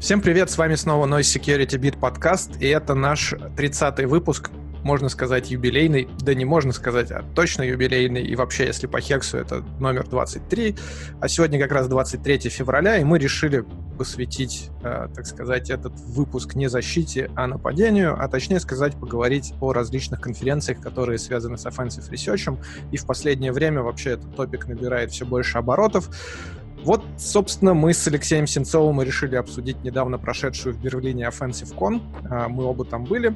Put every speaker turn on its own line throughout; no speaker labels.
Всем привет, с вами снова Noise Security Beat подкаст, и это наш 30-й выпуск, можно сказать, юбилейный, да не можно сказать, а точно юбилейный, и вообще, если по Хексу, это номер 23, а сегодня как раз 23 февраля, и мы решили посвятить, э, так сказать, этот выпуск не защите, а нападению, а точнее сказать, поговорить о различных конференциях, которые связаны с offensive research, и в последнее время вообще этот топик набирает все больше оборотов, вот, собственно, мы с Алексеем Сенцовым решили обсудить недавно прошедшую в Берлине Offensive Con. А, мы оба там были.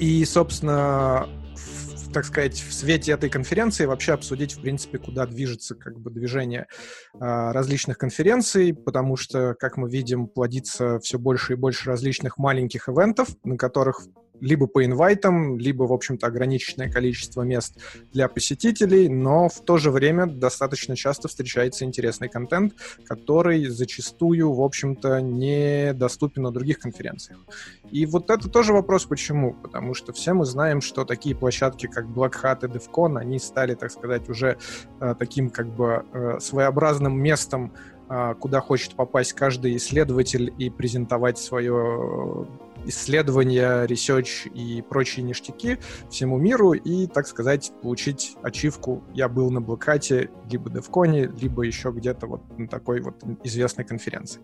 И, собственно, в, так сказать, в свете этой конференции вообще обсудить, в принципе, куда движется как бы движение э, различных конференций, потому что, как мы видим, плодится все больше и больше различных маленьких ивентов, на которых либо по инвайтам, либо, в общем-то, ограниченное количество мест для посетителей, но в то же время достаточно часто встречается интересный контент, который зачастую, в общем-то, недоступен на других конференциях. И вот это тоже вопрос, почему? Потому что все мы знаем, что такие площадки, как Black Hat и DevCon, они стали, так сказать, уже э, таким как бы э, своеобразным местом, э, куда хочет попасть каждый исследователь и презентовать свое исследования, research и прочие ништяки всему миру и, так сказать, получить ачивку «Я был на блокате» либо DevCon, либо еще где-то вот на такой вот известной конференции.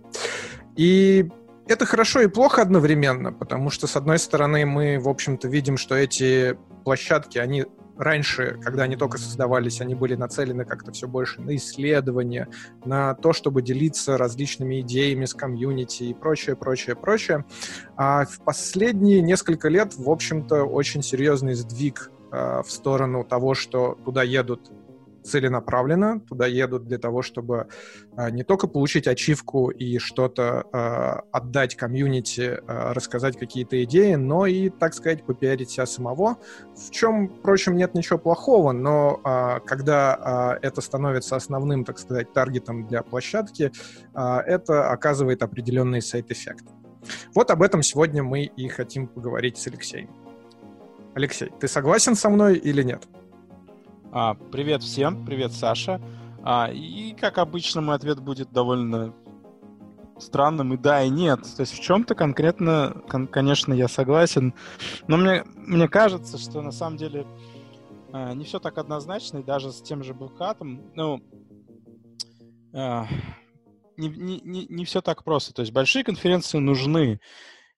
И это хорошо и плохо одновременно, потому что, с одной стороны, мы, в общем-то, видим, что эти площадки, они раньше, когда они только создавались, они были нацелены как-то все больше на исследование, на то, чтобы делиться различными идеями с комьюнити и прочее, прочее, прочее. А в последние несколько лет, в общем-то, очень серьезный сдвиг э, в сторону того, что туда едут целенаправленно туда едут для того, чтобы а, не только получить ачивку и что-то а, отдать комьюнити, а, рассказать какие-то идеи, но и, так сказать, попиарить себя самого, в чем, впрочем, нет ничего плохого, но когда это становится основным, так сказать, таргетом для площадки, это оказывает определенный сайт-эффект. Вот об этом сегодня мы и хотим поговорить с Алексеем. Алексей, ты согласен со мной или нет?
А, привет всем, привет, Саша. А, и, как обычно, мой ответ будет довольно странным и да, и нет. То есть в чем-то конкретно, кон- конечно, я согласен. Но мне, мне кажется, что на самом деле э, не все так однозначно, и даже с тем же Бухатом, ну, э, не, не, не, не все так просто. То есть большие конференции нужны,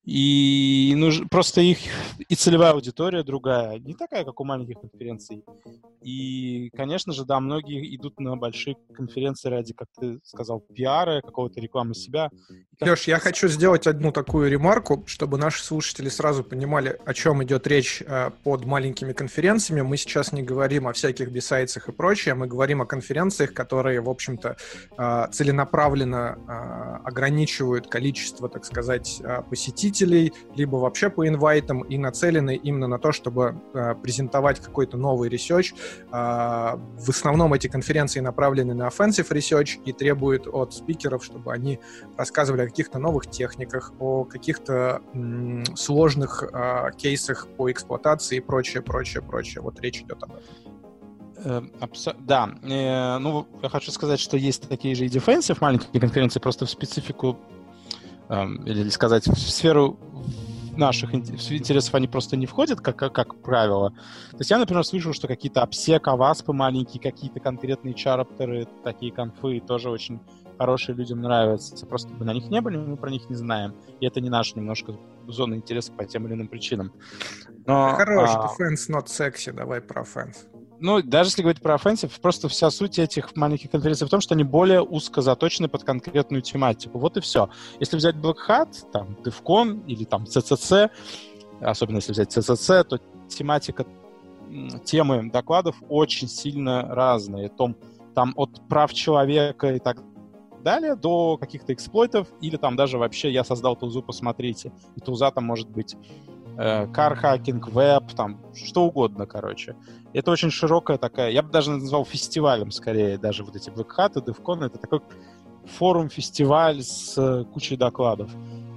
и нуж... просто их и целевая аудитория другая, не такая, как у маленьких конференций. И, конечно же, да, многие идут на большие конференции ради, как ты сказал, пиара, какого-то рекламы себя.
Леш, я хочу сделать одну такую ремарку, чтобы наши слушатели сразу понимали, о чем идет речь э, под маленькими конференциями. Мы сейчас не говорим о всяких бисайцах и прочее, мы говорим о конференциях, которые, в общем-то, э, целенаправленно э, ограничивают количество, так сказать, посетителей посетителей, либо вообще по инвайтам и нацелены именно на то, чтобы э, презентовать какой-то новый research. Э, в основном эти конференции направлены на offensive research и требуют от спикеров, чтобы они рассказывали о каких-то новых техниках, о каких-то м, сложных э, кейсах по эксплуатации и прочее, прочее, прочее. Вот речь идет об этом.
Абсо... Да, э, ну, я хочу сказать, что есть такие же и defensive маленькие конференции, просто в специфику или сказать, в сферу наших интересов они просто не входят, как, как, как правило. То есть я, например, слышал, что какие-то обсек, аваспы маленькие, какие-то конкретные чараптеры, такие конфы тоже очень хорошие людям нравятся. Просто мы на них не были, мы про них не знаем. И это не наша немножко зона интереса по тем или иным причинам.
Но, Хорош, а... defense not sexy, давай про offense.
Ну, даже если говорить про offensive, просто вся суть этих маленьких конференций в том, что они более узко заточены под конкретную тематику. Вот и все. Если взять Black Hat, там, DevCon или там CCC, особенно если взять CCC, то тематика, темы докладов очень сильно разные. Том, там от прав человека и так далее до каких-то эксплойтов или там даже вообще я создал тулзу, посмотрите. И тулза там может быть кархакинг, веб, там, что угодно, короче. Это очень широкая такая, я бы даже назвал фестивалем скорее, даже вот эти и DevCon, это такой форум-фестиваль с э, кучей докладов.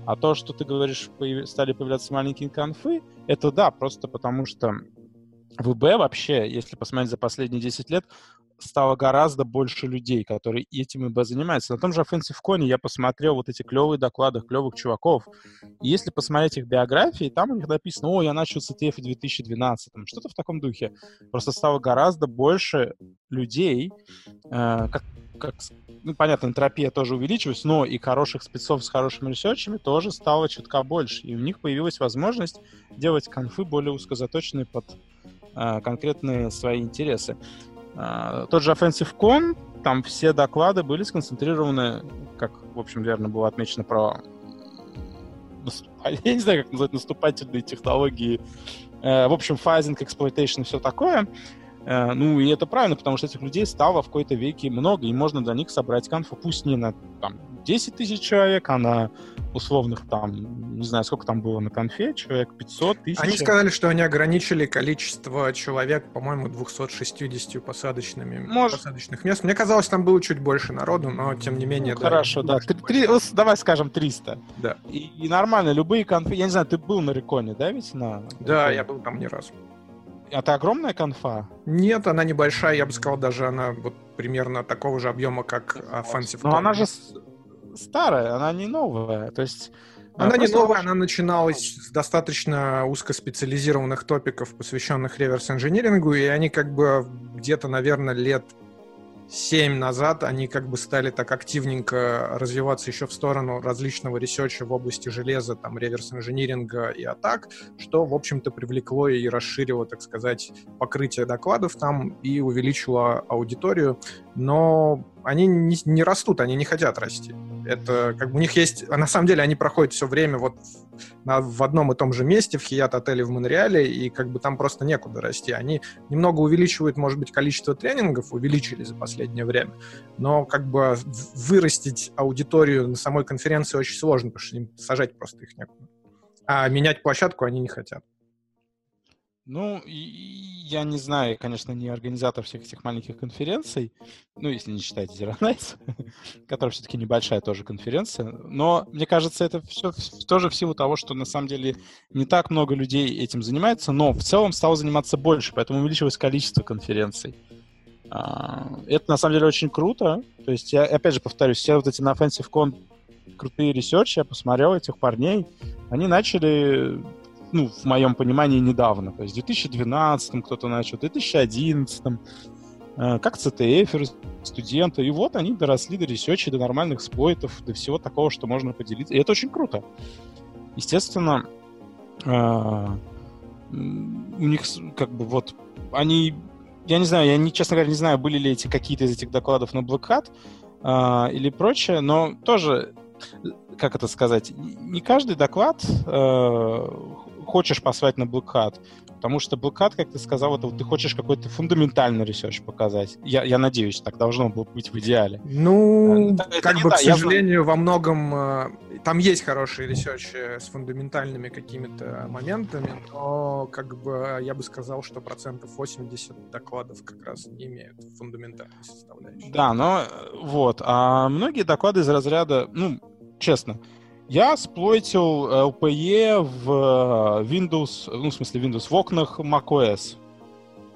А то, что ты говоришь, появ... стали появляться маленькие конфы, это да, просто потому что ВБ вообще, если посмотреть за последние 10 лет, стало гораздо больше людей, которые этим и занимаются. На том же Offensive Con я посмотрел вот эти клевые доклады клевых чуваков. И если посмотреть их биографии, там у них написано, о, я начал с ETF в 2012, что-то в таком духе. Просто стало гораздо больше людей, э, как, как, ну, понятно, энтропия тоже увеличилась, но и хороших спецов с хорошими ресерчами тоже стало чутка больше. И у них появилась возможность делать конфы более узкозаточенные под э, конкретные свои интересы. Э, тот же Offensive Con, там все доклады были сконцентрированы, как, в общем, верно было отмечено про я не знаю, как назвать наступательные технологии. Э, в общем, fuzzing, exploitation и все такое. Э, ну, и это правильно, потому что этих людей стало в какой-то веке много, и можно для них собрать конфу, пусть не на там, 10 тысяч человек, а на условных там, не знаю, сколько там было на конфе, человек 500 тысяч.
Они сказали, что они ограничили количество человек, по-моему, 260 посадочными, Может... посадочных мест. Мне казалось, там было чуть больше народу, но тем не менее...
Ну, да, хорошо, да. Три, три, давай скажем 300. Да. И, и нормально, любые конфы... Я не знаю, ты был на Реконе, да, ведь? На...
Да, я был там не раз.
Это огромная конфа?
Нет, она небольшая, я бы сказал, даже она вот примерно такого же объема, как Offensive.
Но она же старая, она не новая. То есть
она не новая, она начиналась с достаточно узкоспециализированных топиков, посвященных реверс-инжинирингу, и они как бы где-то, наверное, лет 7 назад они как бы стали так активненько развиваться еще в сторону различного research а в области железа, там, reverse engineering а и атак, что, в общем-то, привлекло и расширило, так сказать, покрытие докладов там и увеличило аудиторию. Но они не, не растут, они не хотят расти. Это как бы у них есть... А на самом деле они проходят все время вот на, в одном и том же месте, в Hyatt-отеле в Монреале, и как бы там просто некуда расти. Они немного увеличивают, может быть, количество тренингов, увеличили за последнее время, но как бы вырастить аудиторию на самой конференции очень сложно, потому что им сажать просто их некуда. А менять площадку они не хотят.
Ну, я не знаю, конечно, не организатор всех этих маленьких конференций, ну, если не считать Zero Nights, которая все-таки небольшая тоже конференция, но мне кажется, это все тоже в силу того, что на самом деле не так много людей этим занимается, но в целом стало заниматься больше, поэтому увеличилось количество конференций. А, это на самом деле очень круто. То есть я, опять же, повторюсь, все вот эти на Offensive Con крутые ресерчи, я посмотрел этих парней, они начали ну, в моем понимании, недавно. То есть в 2012 кто-то начал, в 2011 э, как CTF, студенты. И вот они доросли до ресечи, до нормальных сплойтов, до всего такого, что можно поделиться. И это очень круто. Естественно, э, у них как бы вот они... Я не знаю, я, не, честно говоря, не знаю, были ли эти какие-то из этих докладов на Black Hat э, или прочее, но тоже как это сказать, не каждый доклад э, хочешь послать на Black Hat, потому что Black Hat, как ты сказал, это вот ты хочешь какой-то фундаментальный research показать. Я, я надеюсь, так должно было быть в идеале.
Ну, это, как это бы, к сожалению, во многом э, там есть хорошие ресерчи с фундаментальными какими-то моментами, но как бы я бы сказал, что процентов 80 докладов как раз не имеют фундаментальной составляющей.
Да, но вот. А многие доклады из разряда, ну, честно, я сплойтил LPE в э, Windows, ну, в смысле Windows, в окнах macOS.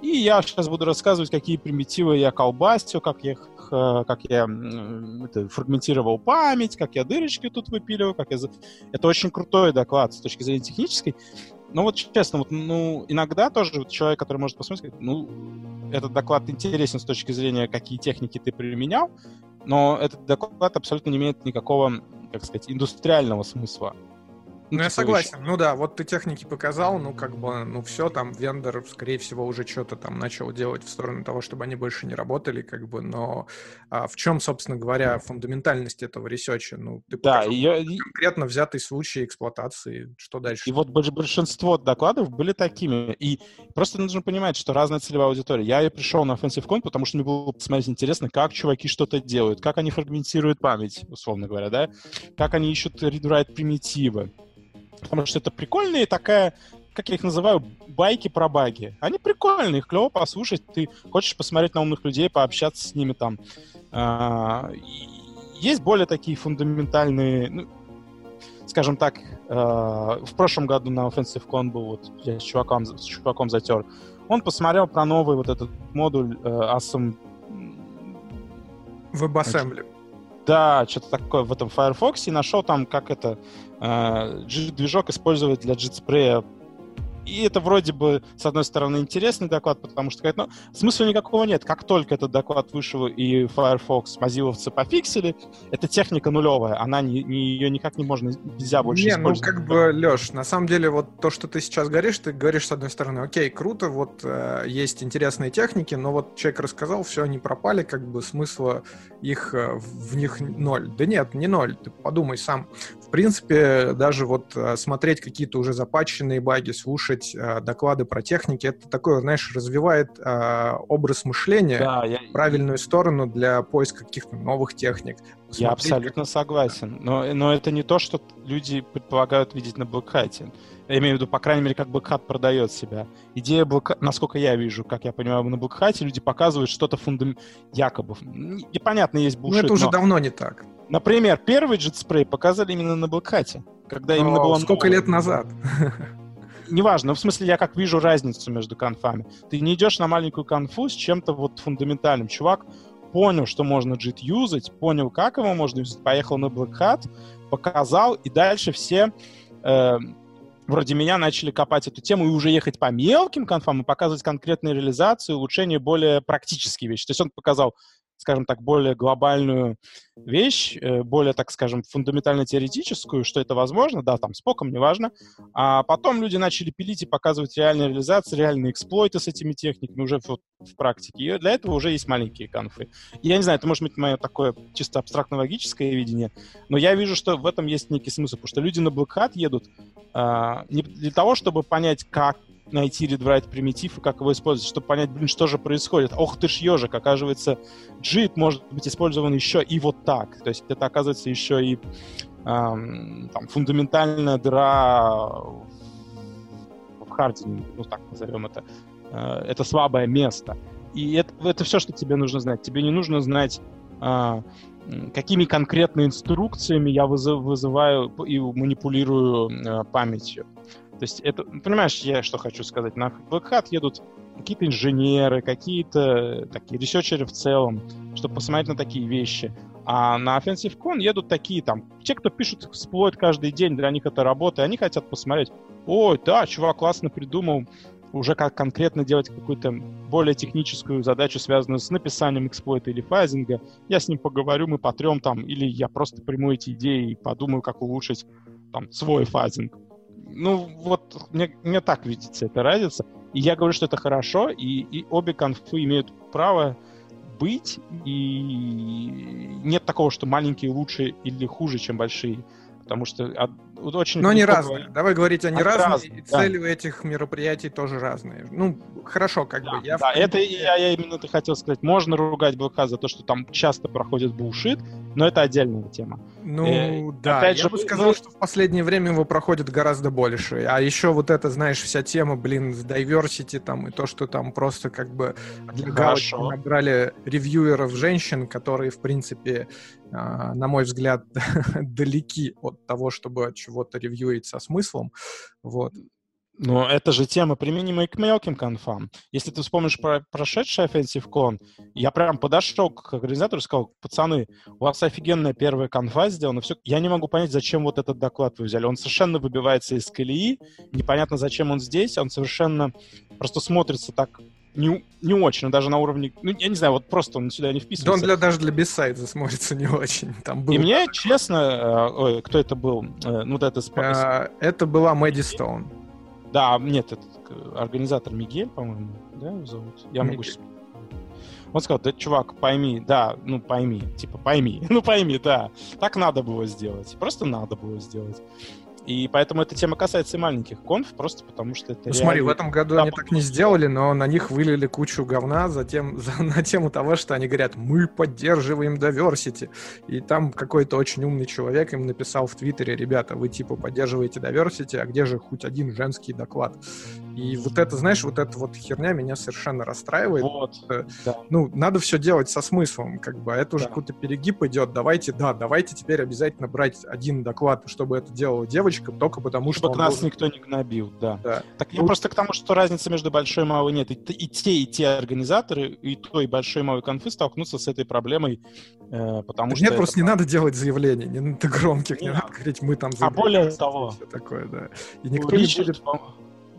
И я сейчас буду рассказывать, какие примитивы я колбасил, как я, э, как я это, фрагментировал память, как я дырочки тут выпиливаю, как я... Это очень крутой доклад с точки зрения технической. Но вот честно, вот, ну, иногда тоже вот человек, который может посмотреть, ну, этот доклад интересен с точки зрения, какие техники ты применял, но этот доклад абсолютно не имеет никакого как сказать, индустриального смысла.
Ну, ну я согласен. Еще. Ну да, вот ты техники показал, ну как бы, ну все, там вендор, скорее всего, уже что-то там начал делать в сторону того, чтобы они больше не работали, как бы, но а в чем, собственно говоря, фундаментальность этого research а? Ну, ты
да, я...
конкретно взятый случай эксплуатации, что дальше?
И вот большинство докладов были такими, и просто нужно понимать, что разная целевая аудитория. Я пришел на OffensiveCon, потому что мне было посмотреть интересно, как чуваки что-то делают, как они фрагментируют память, условно говоря, да, как они ищут read примитивы, потому что это прикольные такая, как я их называю, байки про баги. Они прикольные, их клево послушать. Ты хочешь посмотреть на умных людей, пообщаться с ними там. А, есть более такие фундаментальные, ну, скажем так, а, в прошлом году на Offensive Con был, вот я с чуваком, с чуваком затер. Он посмотрел про новый вот этот модуль uh, Awesome
WebAssembly.
Да, что-то такое в этом Firefox, и нашел там, как это э, движок использовать для JetSpray и это вроде бы, с одной стороны, интересный доклад, потому что ну, смысла никакого нет. Как только этот доклад вышел и Firefox мазиловцы пофиксили, эта техника нулевая, она не, не, ее никак не можно, нельзя больше
не, ну, использовать. ну как бы, Леш, на самом деле вот то, что ты сейчас говоришь, ты говоришь с одной стороны, окей, круто, вот э, есть интересные техники, но вот человек рассказал, все, они пропали, как бы смысла их э, в них ноль. Да нет, не ноль, ты подумай сам. В принципе, даже вот э, смотреть какие-то уже запаченные баги, слушать слушать э, доклады про техники, это такое, знаешь, развивает э, образ мышления да, я... в правильную сторону для поиска каких-то новых техник.
Посмотреть, я абсолютно как... согласен. Но, но это не то, что люди предполагают видеть на Black Я имею в виду, по крайней мере, как Hat продает себя. Идея Black насколько я вижу, как я понимаю, на Hat люди показывают что-то фундам... якобы. Непонятно, есть
bullshit, Ну, это уже но... давно не так.
Например, первый JetSpray показали именно на Hat, когда но именно было...
Сколько лет назад?
неважно, в смысле, я как вижу разницу между конфами. Ты не идешь на маленькую конфу с чем-то вот фундаментальным. Чувак понял, что можно JIT юзать, понял, как его можно юзать, поехал на Black Hat, показал, и дальше все э, вроде меня начали копать эту тему и уже ехать по мелким конфам и показывать конкретные реализации, улучшения, более практические вещи. То есть он показал скажем так, более глобальную вещь, э, более, так скажем, фундаментально-теоретическую, что это возможно, да, там, с поком, неважно. А потом люди начали пилить и показывать реальные реализации, реальные эксплойты с этими техниками уже вот в практике. И для этого уже есть маленькие конфы. И я не знаю, это может быть мое такое чисто абстрактно-логическое видение, но я вижу, что в этом есть некий смысл, потому что люди на Hat едут а, не для того, чтобы понять, как найти read-write примитив и как его использовать, чтобы понять, блин, что же происходит. Ох ты ж ежик, оказывается, JIT может быть использован еще и вот так. То есть это оказывается еще и эм, там, фундаментальная дыра в хардине, ну так назовем это. Э, это слабое место. И это, это все, что тебе нужно знать. Тебе не нужно знать э, какими конкретно инструкциями я вызываю и манипулирую э, памятью. То есть это, понимаешь, я что хочу сказать, на Black Hat едут какие-то инженеры, какие-то такие ресерчеры в целом, чтобы посмотреть на такие вещи. А на Offensive Con едут такие там, те, кто пишут эксплойт каждый день, для них это работа, и они хотят посмотреть, ой, да, чувак классно придумал, уже как конкретно делать какую-то более техническую задачу, связанную с написанием эксплойта или фазинга. Я с ним поговорю, мы потрем там, или я просто приму эти идеи и подумаю, как улучшить там свой фазинг ну, вот мне, мне так видится эта разница. И я говорю, что это хорошо, и, и обе конфы имеют право быть, и нет такого, что маленькие лучше или хуже, чем большие. Потому что очень...
Но они разные. Давай говорить, они, они разные, разные, и да. цели у этих мероприятий тоже разные. Ну, хорошо, как
да,
бы. Я
да, в... это я, я именно это хотел сказать. Можно ругать БК за то, что там часто проходит булшит, но это отдельная тема.
Ну, э, да, опять я же, бы сказал, ну... что в последнее время его проходит гораздо больше. А еще вот это, знаешь, вся тема, блин, с diversity там, и то, что там просто как бы для галочки набрали ревьюеров женщин, которые, в принципе, а, на мой взгляд, далеки от того, чтобы чего-то ревьюить со смыслом. Вот.
Но это же тема применима и к мелким конфам. Если ты вспомнишь про прошедший Offensive Con, я прям подошел к организатору и сказал, пацаны, у вас офигенная первая конфа сделана, все. Я не могу понять, зачем вот этот доклад вы взяли. Он совершенно выбивается из колеи, непонятно, зачем он здесь, он совершенно просто смотрится так не, не очень, даже на уровне, ну, я не знаю, вот просто он сюда не вписывается. Да
он для, даже для бессайда смотрится не очень. Там
был... И мне, честно, э, ой, кто это был? Э, ну, вот это...
А, это была Мэдди Стоун.
Да, нет, этот организатор Мигель, по-моему, да, его зовут? Я могу сейчас... Он сказал, да, чувак, пойми, да, ну пойми, типа пойми, ну пойми, да, так надо было сделать, просто надо было сделать. И поэтому эта тема касается и маленьких конф, просто потому что это... Ну,
реально... смотри, в этом году они так не сделали, но на них вылили кучу говна затем, за, на тему того, что они говорят, мы поддерживаем diversity. И там какой-то очень умный человек им написал в Твиттере, ребята, вы типа поддерживаете diversity, а где же хоть один женский доклад? И вот это, знаешь, вот эта вот херня меня совершенно расстраивает.
Вот, да.
Ну, надо все делать со смыслом, как бы, а это уже
Да.
какой-то перегиб идет. Давайте, да, давайте теперь обязательно брать один доклад, чтобы это делала девочка, только потому что
Чтобы нас
должен-
никто не гнобил, да.
Да.
Так я
Ну-
просто к тому, что разницы между большой и малой нет. И, и те, и те организаторы, и той, и большой, и малой конфы столкнутся с этой проблемой, э, потому
Так
что...
нет,
это
просто не надо делать заявлений, не надо громких, не
Не
надо говорить, мы там
А более того-
и всё такое, да. И никто
Ричард,
не будет...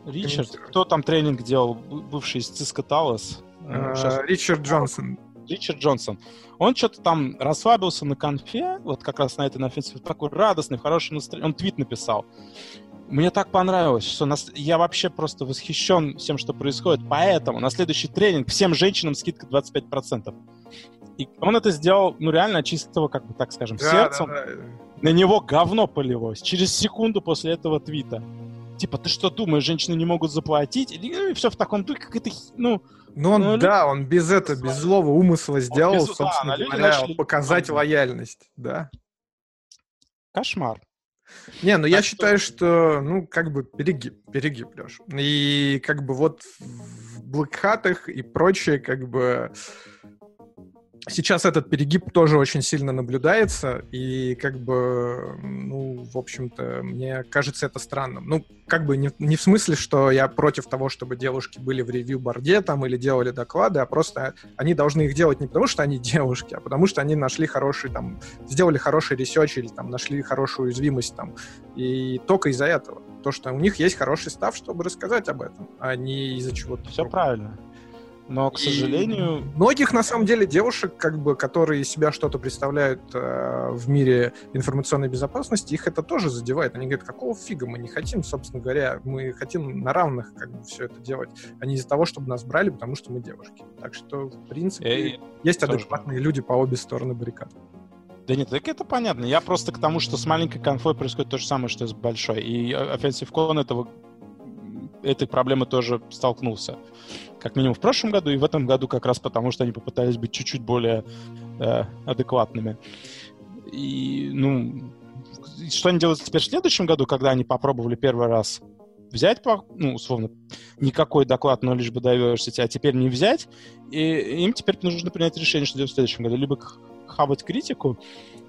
Ричард, кто там тренинг делал, бывший из Cisco Talos? Э,
А,
щас-
Ричард Джонсон.
Ричард Джонсон. Он что-то там расслабился на конфе, вот как раз на этой на offensive, такой радостный, в хорошем настроении. Он твит написал. Мне так понравилось, что нас... я вообще просто восхищен всем, что происходит. Поэтому на следующий тренинг всем женщинам скидка 25%. И он это сделал, ну, реально от чистого, как бы так скажем,
Да,
сердцем.
да, да.
На него говно полилось через секунду после этого твита. Типа, ты что думаешь, женщины не могут заплатить? И, все в таком духе, как это, ну,
Ну, он,
Ну,
да, он без этого, без злого умысла сделал,
без- да,
собственно
а люди
говоря,
начали-
показать лояльность, да.
кошмар.
Не, ну я
Так
считаю, что, ну, как бы перегиб, перегиб, Леш. И как бы вот в блэкхатах и прочее, как бы сейчас этот перегиб тоже очень сильно наблюдается, и как бы, ну, в общем-то, мне кажется это странным. Ну, как бы не, не в смысле, что я против того, чтобы девушки были в review board е там или делали доклады, а просто они должны их делать не потому, что они девушки, а потому что они нашли хороший там, сделали хороший research или там нашли хорошую уязвимость там, и только из-за этого. То, что у них есть хороший stuff, чтобы рассказать об этом, а не из-за чего-то.
Все
другого.
правильно. Но, к
И
сожалению,
Многих, на самом деле, девушек, как бы, которые из себя что-то представляют э, в мире информационной безопасности, их это тоже задевает. Они говорят, какого фига мы не хотим, собственно говоря, мы хотим на равных как бы все это делать, а не из-за того, чтобы нас брали, потому что мы девушки. Так что, в принципе,
э,
есть
тоже.
адекватные люди по обе стороны баррикад.
да нет, так это понятно. Я просто к тому, что с маленькой конфой происходит то же самое, что и с большой. И э, Offensive Con этого, этой проблемы тоже столкнулся. Как минимум в прошлом году и в этом году как раз потому, что они попытались быть чуть-чуть более э, адекватными. И, ну, что они делают теперь в следующем году, когда они попробовали первый раз взять, ну, условно, никакой доклад, но лишь бы diversity, а теперь не взять, и им теперь нужно принять решение, что делать в следующем году. Либо хавать критику,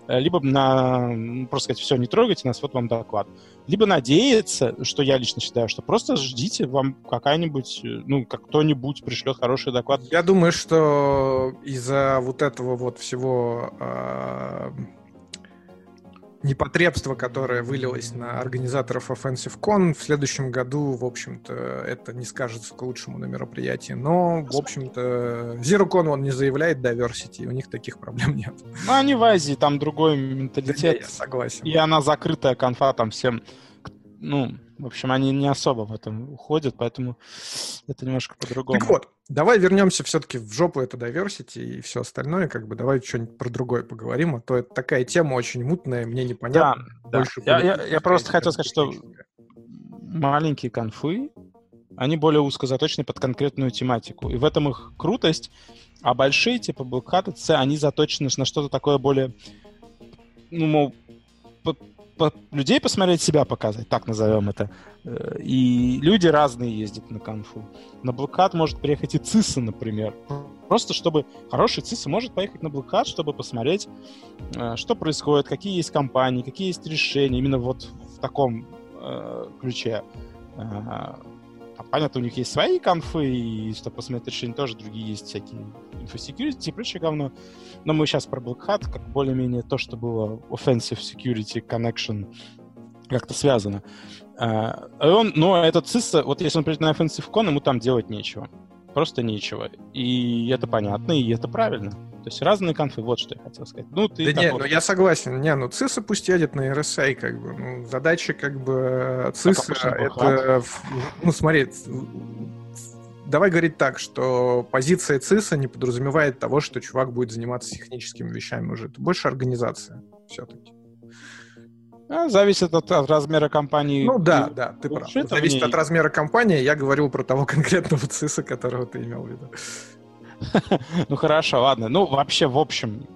либо на, просто сказать, все, не трогайте нас, вот вам доклад. Либо надеяться, что я лично считаю, что просто ждите, вам какая-нибудь, э, ну, как кто-нибудь пришлет хороший доклад.
Я думаю, что из-за вот этого вот всего э, непотребства, которое вылилось на организаторов Offensive Con, в следующем году, в общем-то, это не скажется к лучшему на мероприятии. Но, в общем-то, ZeroCon он не заявляет diversity, у них таких проблем нет.
Ну, они в Азии, там другой
Да,
менталитет.
я согласен.
И она закрытая конфа, там всем, ну, в общем, они не особо в этом уходят, поэтому это немножко по-другому.
Так вот, давай вернемся все-таки в жопу это diversity и все остальное, как бы давай что-нибудь про другое поговорим, а то это такая тема очень мутная, мне
Да,
непонятно.
да.
больше
Я, я- я
политическая,
просто хотел сказать, что маленькие конфы, они более узко заточены под конкретную тематику. И в этом их крутость. А большие, типа Black Hat, они заточены на что-то такое более, ну, мол, людей посмотреть, себя показать, так назовем это. Э, И люди разные ездят на конфу. На Hat может приехать и ЦИСа, например. Просто чтобы... Хороший ЦИСа может поехать на Hat, чтобы посмотреть, э, что происходит, какие есть компании, какие есть решения. Именно вот в таком э, ключе. Понятно, у них есть свои конфы, и чтобы посмотреть решения тоже другие есть всякие инфосекьюрити и прочее говно. Но мы сейчас про Black Hat, как более-менее то, что было Offensive Security Connection, как-то связано. А, он, но этот CISA, вот если он придет на Offensive Con, ему там делать нечего. Просто нечего. И это понятно, и это правильно. То есть разные конфы, вот что я хотел сказать. Ну, ты
Да не,
такой-
ну я согласен. Не, ну ЦИСа пусть едет на RSA, как бы. Ну, задача, как бы, ЦИСа,
почему
это... в- Ну, смотри, давай говорить так, что позиция ЦИСа не подразумевает того, что чувак будет заниматься техническими вещами уже. Это больше организация все-таки.
А, зависит от, от размера компании.
Ну да,
И-
да, ты прав.
это
Зависит от размера компании. Я говорил про того конкретного ЦИСа, которого ты имел в виду.
Ну хорошо, ладно. Ну, вообще, в общем,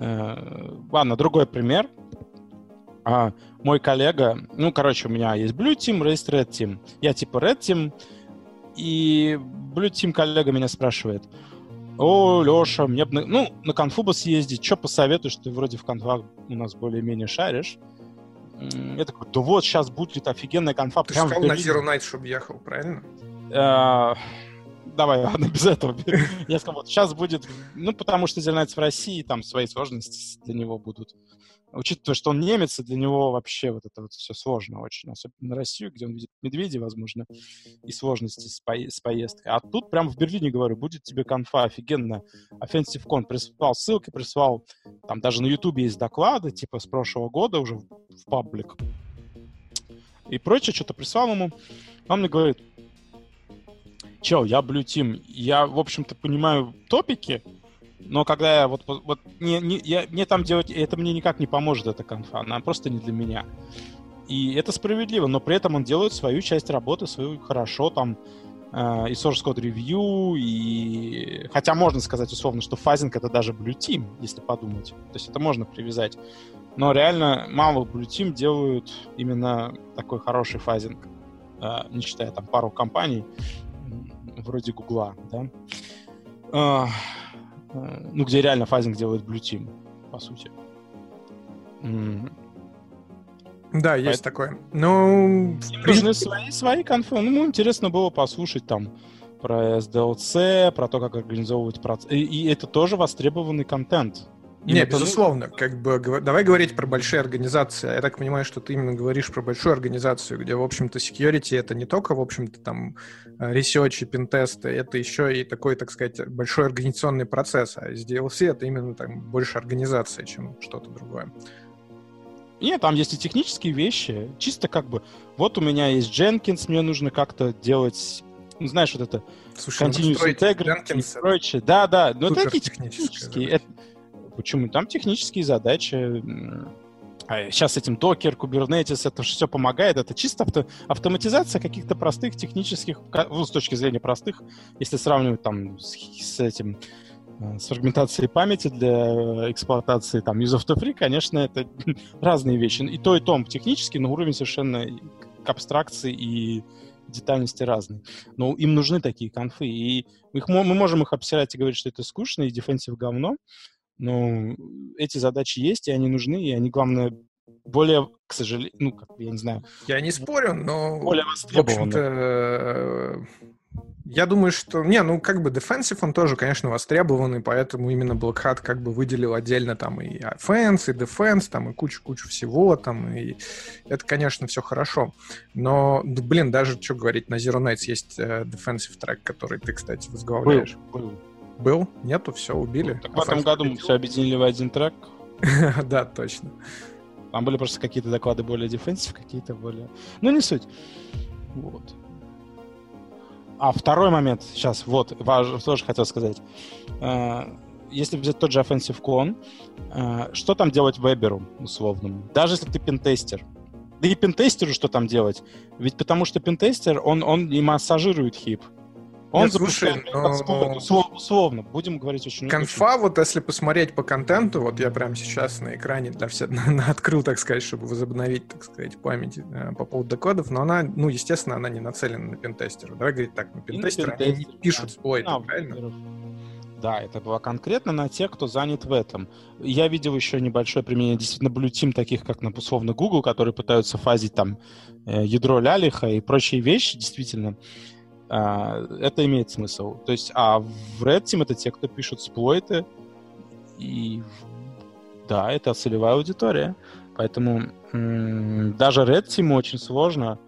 э, ладно, другой пример. А, мой коллега, ну, короче, у меня есть Blue Team, есть Red Team. Я типа Red Team, и Blue Team коллега меня спрашивает, о, Леша, мне бы, ну, на конфу бы съездить, что посоветуешь, ты вроде в конфах у нас более-менее шаришь. Я такой, да вот, сейчас будет офигенная конфа.
Ты сказал на Zero Night, чтобы ехал, правильно?
Давай, ладно, без этого. Я сказал, вот сейчас будет, ну, потому что Nights в России, там свои сложности для него будут учитывая, что он немец, и для него вообще вот это вот все сложно очень, особенно на Россию, где он видит медведей, возможно, и сложности с, по с поездкой. А тут прямо в Берлине, говорю, будет тебе конфа офигенно. Offensive Con прислал ссылки, прислал, там даже на Ютубе есть доклады, типа с прошлого года уже в, в паблик. И прочее, что-то прислал ему. Он мне говорит, чел, я Blue Team, я, в общем-то, понимаю топики, но когда я вот, вот не, не, я, мне там делать, это мне никак не поможет, эта конфа, она просто не для меня. И это справедливо, но при этом он делает свою часть работы, свою хорошо, там, э, и source code review, и... Хотя можно сказать условно, что фазинг — это даже Blue Team, если подумать. То есть это можно привязать. Но реально мало Blue Team делают именно такой хороший фазинг, э, не считая там пару компаний, вроде Гугла, да. Uh, ну, где реально фазинг делает Blue Team, по сути.
Mm. Да, Поэтому... есть такое. Ну,
в принципе... свои, свои конфы. Ну, интересно было послушать там про SDLC, про то, как организовывать процесс. И, и это тоже востребованный контент.
Не, безусловно. Как бы, давай говорить про большие организации. Я так понимаю, что ты именно говоришь про большую организацию, где, в общем-то, security — это не только, в общем-то, там, research и пентесты, это еще и такой, так сказать, большой организационный процесс. А SDLC — это именно там больше организация, чем что-то другое.
Нет, там есть и технические вещи. Чисто как бы, вот у меня есть Jenkins, мне нужно как-то делать, ну, знаешь, вот это
Слушай, continuous
integrity и прочее. Да, да, но это такие технические. Это, Почему? Там технические задачи. Сейчас с этим докер, Kubernetes, это все помогает. Это чисто авто, автоматизация каких-то простых технических, ну, с точки зрения простых, если сравнивать там с, с этим, э, с фрагментацией памяти для эксплуатации там use of the free, конечно, это разные вещи. И то, и то технически, но уровень совершенно абстракции и детальности разные. Но им нужны такие конфы. И их, мы можем их обсирать и говорить, что это скучно и дефенсив говно, но эти задачи есть, и они нужны, и они, главное, более, к сожалению, ну, как я не знаю.
Я не спорю, но... Более В общем-то, э, я думаю, что... Не, ну, как бы Defensive, он тоже, конечно, востребованный, поэтому именно Black Hat как бы выделил отдельно там и Offense, и Defense, там и кучу-кучу всего там, и это, конечно, все хорошо. Но, блин, даже, что говорить, на Zero Nights есть э, Defensive трек, который ты, кстати, возглавляешь. Был, был. Был? Нету, все, убили.
Так в этом году мы все объединили в один трек.
да, точно.
Там были просто какие-то доклады более дефенсив, какие-то более... Ну, не суть. Вот. А второй момент, сейчас, вот, важно, тоже хотел сказать. Э, если взять тот же Offensive Con, э, что там делать веберу условному? Даже если ты пентестер. Да и пентестеру что там делать? Ведь потому что пентестер, он, он не массажирует хип. Он
слушай, но...
условно, будем говорить очень...
Конфа, очень... вот если посмотреть по контенту, вот я прямо сейчас на экране для всех открыл, так сказать, чтобы возобновить, так сказать, память э, по поводу докладов, но она, ну, естественно, она не нацелена на пентестера. Давай говорить так, на пентестера они не пишут сплойты, да, правильно?
Да, это было конкретно на тех, кто занят в этом. Я видел еще небольшое применение действительно Team, таких как, на условно, Google, которые пытаются фазить там э, ядро Лялиха и прочие вещи, действительно. А, это имеет смысл. То есть, а в Red Team это те, кто пишут сплойты, и да, это целевая аудитория. Поэтому даже Red Team очень сложно.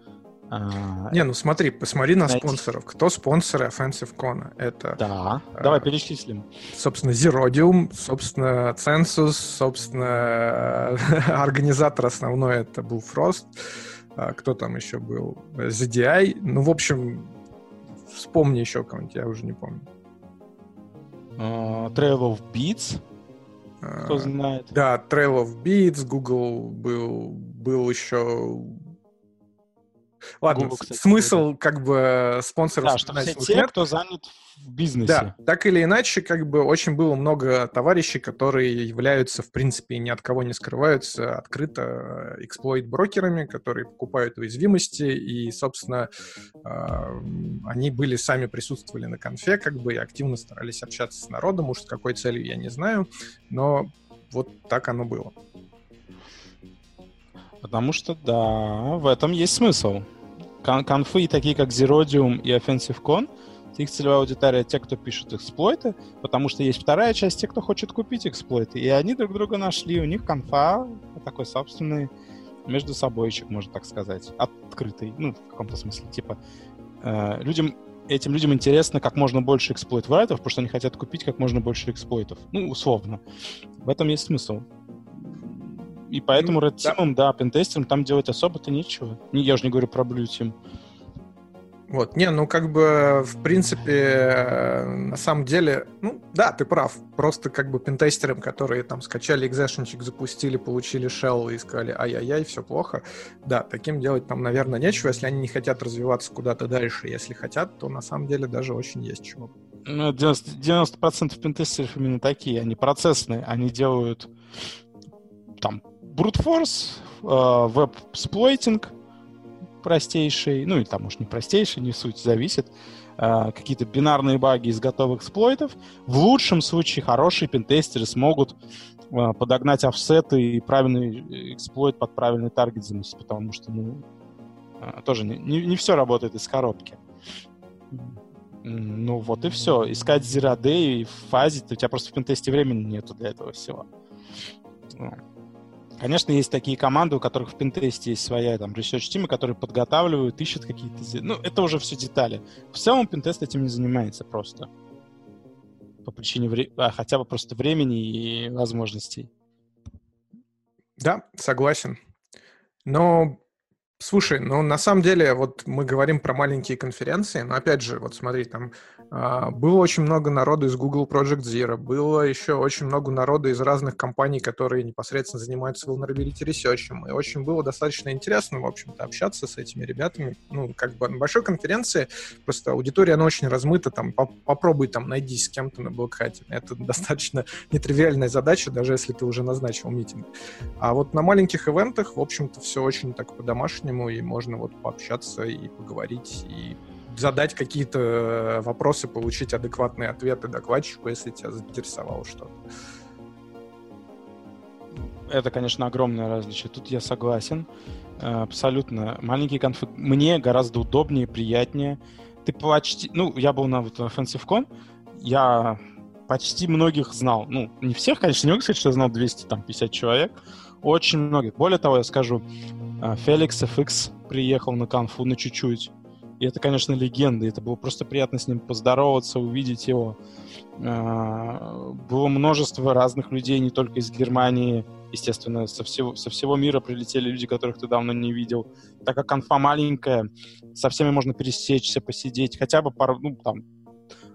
А, Не, ну смотри, посмотри на найти. спонсоров. Кто спонсоры Offensive Con? Это...
Да, а, давай перечислим.
Собственно, Zerodium, собственно, Census, собственно, организатор основной это был Frost. Кто там еще был? ZDI. Ну, в общем, Вспомни еще кого-нибудь, я уже не помню.
Uh, Trail of Beats. Кто uh, знает.
Да, Trail of Beats, Google был, был еще... Ладно, Google, кстати, смысл как бы спонсоров...
Да, что все те, нет. кто занят в бизнесе.
Да, так или иначе, как бы очень было много товарищей, которые являются, в принципе, ни от кого не скрываются, открыто эксплойт-брокерами, которые покупают уязвимости, и, собственно, э, они были, сами присутствовали на конфе, как бы, и активно старались общаться с народом, уж с какой целью, я не знаю, но вот так оно было.
Потому что, да, в этом есть смысл. Кон конфы такие, как Zerodium и Offensive Con, их целевая аудитория те, кто пишет эксплойты, потому что есть вторая часть, те, кто хочет купить эксплойты. И они друг друга нашли, у них конфа такой собственный между собойчик, можно так сказать, открытый, ну, в каком-то смысле, типа, э, людям, этим людям интересно как можно больше эксплойт-врайтов, потому что они хотят купить как можно больше эксплойтов, ну, условно. В этом есть смысл. И поэтому Red Team, да, да пентестерам там делать особо-то нечего. Я уже не говорю про Blue Team.
Вот, не, ну как бы, в принципе, на самом деле, ну да, ты прав. Просто как бы пентестерам, которые там скачали экзешнчик, запустили, получили shell и сказали, ай-яй-яй, все плохо. Да, таким делать там, наверное, нечего, если они не хотят развиваться куда-то дальше. Если хотят, то на самом деле даже очень есть чего.
Ну, 90%, 90% пентестеров именно такие, они процессные, они делают там force, э, веб-сплойтинг простейший, ну и там уж не простейший, не суть, зависит, э, какие-то бинарные баги из готовых эксплойтов. В лучшем случае хорошие пентестеры смогут э, подогнать офсеты и правильный эксплойт под правильный таргет заместить, потому что, ну, тоже не, не, не все работает из коробки. Ну вот и все. Искать Zero Day в фазе, у тебя просто в пентесте времени нету для этого всего. Конечно, есть такие команды, у которых в пентесте есть своя там research team, которые подготавливают, ищут какие-то... Ну, это уже все детали. В целом пентест этим не занимается просто. По причине вре... а, хотя бы просто времени и возможностей.
Да, согласен. Но Слушай, ну на самом деле вот мы говорим про маленькие конференции, но опять же, вот смотри, там было очень много народу из Google Project Zero, было еще очень много народу из разных компаний, которые непосредственно занимаются vulnerability research, и очень было достаточно интересно, в общем-то, общаться с этими ребятами. Ну, как бы на большой конференции просто аудитория, она очень размыта, там, попробуй там найди с кем-то на блокхате. Это достаточно нетривиальная задача, даже если ты уже назначил митинг. А вот на маленьких ивентах, в общем-то, все очень так по-домашнему, и можно вот пообщаться и поговорить, и задать какие-то э, вопросы, получить адекватные ответы докладчику, если тебя заинтересовало что-то.
Это, конечно, огромное различие. Тут я согласен. Э, абсолютно. Маленький конфиг мне гораздо удобнее, приятнее. Ты почти... Ну, я был на вот OffensiveCon, я почти многих знал. Ну, не всех, конечно, не могу сказать, что я знал 250 человек. Очень многих. Более того, я скажу, э, Феликс FX приехал на конфу на чуть-чуть. И это, конечно, легенда. Это было просто приятно с ним поздороваться, увидеть его. А, было множество разных людей, не только из Германии, естественно, со всего, со всего мира прилетели люди, которых ты давно не видел. Так как конфа маленькая, со всеми можно пересечься, посидеть, хотя бы пару, ну, там,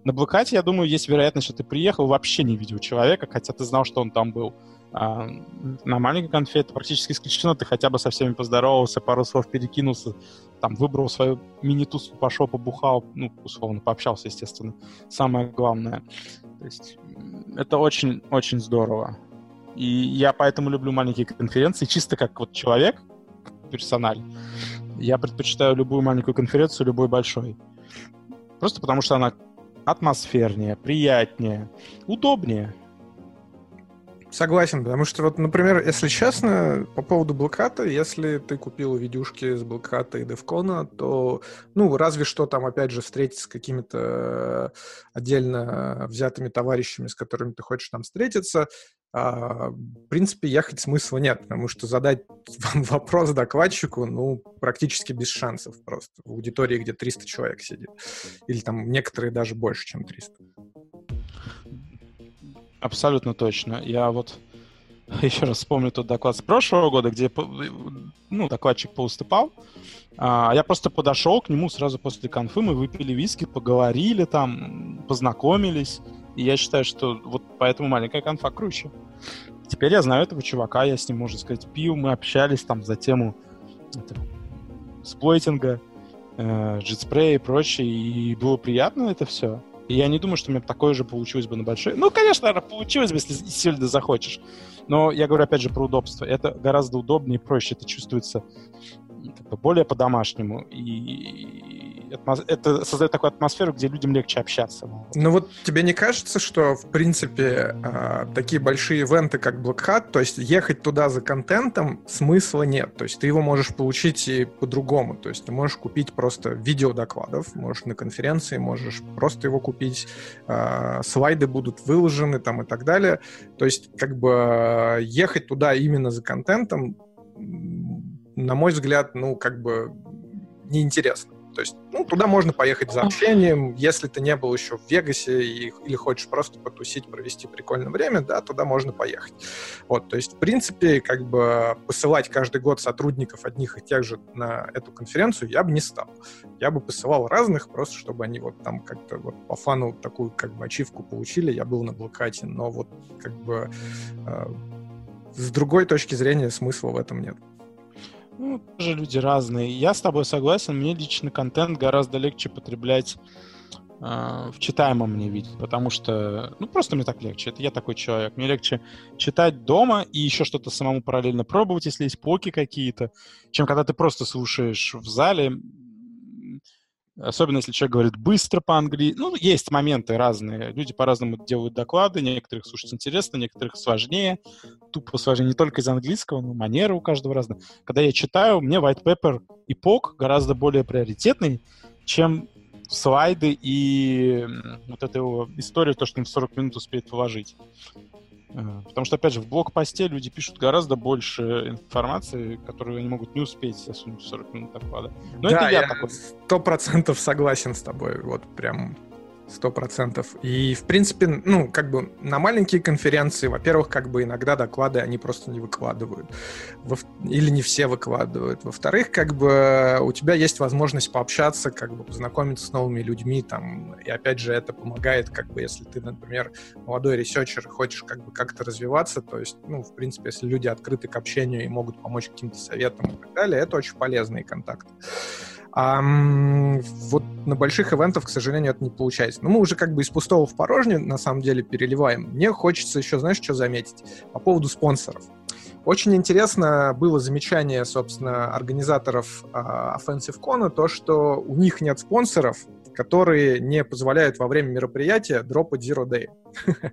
на блокате, я думаю, есть вероятность, что ты приехал, вообще не видел человека, хотя ты знал, что он там был. А на маленькой конфе это практически исключено, ты хотя бы со всеми поздоровался, пару слов перекинулся, там выбрал свою мини-тусу, пошел, побухал, ну, условно, пообщался, естественно. Самое главное. То есть это очень-очень здорово. И я поэтому люблю маленькие конференции, чисто как вот человек, персональ. Я предпочитаю любую маленькую конференцию, любой большой. Просто потому что она атмосфернее, приятнее, удобнее.
Согласен, потому что вот, например, если честно, по поводу блоката, если ты купил видюшки с блоката и девкона, то, ну, разве что там, опять же, встретиться с какими-то отдельно взятыми товарищами, с которыми ты хочешь там встретиться, а, в принципе, ехать смысла нет, потому что задать вопрос докладчику, ну, практически без шансов просто. В аудитории, где 300 человек сидит. Или там некоторые даже больше, чем 300.
Абсолютно точно. Я вот еще раз вспомню тот доклад с прошлого года, где ну, докладчик поуступал. А, я просто подошел к нему сразу после конфы, мы выпили виски, поговорили там, познакомились. И я считаю, что вот поэтому маленькая конфа круче. Теперь я знаю этого чувака, я с ним, можно сказать, пил, мы общались там за тему это, сплойтинга, э, джетспрея и прочее, и было приятно это все. Я не думаю, что у меня такое же получилось бы на большой... Ну, конечно, наверное, получилось бы, если сильно захочешь. Но я говорю, опять же, про удобство. Это гораздо удобнее и проще. Это чувствуется как бы более по-домашнему. И это создает такую атмосферу, где людям легче общаться.
Ну вот тебе не кажется, что, в принципе, а, такие большие ивенты, как Black Hat, то есть ехать туда за контентом смысла нет. То есть ты его можешь получить и по-другому. То есть ты можешь купить просто видео докладов, можешь на конференции, можешь просто его купить, а, слайды будут выложены там и так далее. То есть как бы ехать туда именно за контентом, на мой взгляд, ну как бы неинтересно. То есть, ну, туда можно поехать за общением, если ты не был еще в Вегасе и, или хочешь просто потусить, провести прикольное время, да, туда можно поехать. Вот, то есть, в принципе, как бы посылать каждый год сотрудников одних и тех же на эту конференцию я бы не стал. Я бы посылал разных, просто чтобы они вот там как-то вот по фану такую как бы ачивку получили. Я был на блокате, но вот как бы э, с другой точки зрения смысла в этом нет.
Ну, тоже люди разные. Я с тобой согласен, мне лично контент гораздо легче потреблять э, в читаемом мне виде, потому что, ну, просто мне так легче. Это я такой человек. Мне легче читать дома и еще что-то самому параллельно пробовать, если есть поки какие-то, чем когда ты просто слушаешь в зале. Особенно, если человек говорит быстро по-английски. Ну, есть моменты разные. Люди по-разному делают доклады. Некоторых слушать интересно, некоторых сложнее. Тупо сложнее не только из английского, но манеры у каждого разные. Когда я читаю, мне white paper и POC гораздо более приоритетный, чем слайды и вот эту его историю, то, что он в 40 минут успеет положить. Потому что, опять же, в блокпосте люди пишут гораздо больше информации, которую они могут не успеть засунуть в 40 минут доклада.
Но да, это я, я такой. Сто процентов согласен с тобой. Вот прям Сто процентов. И, в принципе, ну, как бы на маленькие конференции, во-первых, как бы иногда доклады они просто не выкладывают. Во или не все выкладывают. Во-вторых, как бы у тебя есть возможность пообщаться, как бы познакомиться с новыми людьми, там, и опять же, это помогает, как бы, если ты, например, молодой researcher, хочешь как бы как-то развиваться, то есть, ну, в принципе, если люди открыты к общению и могут помочь каким-то советам и так далее, это очень полезные контакты. А вот на больших ивентах, к сожалению, это не получается. Но мы уже как бы из пустого в порожнее, на самом деле, переливаем. Мне хочется еще, знаешь, что заметить? По поводу спонсоров. Очень интересно было замечание, собственно, организаторов э, Offensive Con, то, что у них нет спонсоров, которые не позволяют во время мероприятия дропать Zero Day.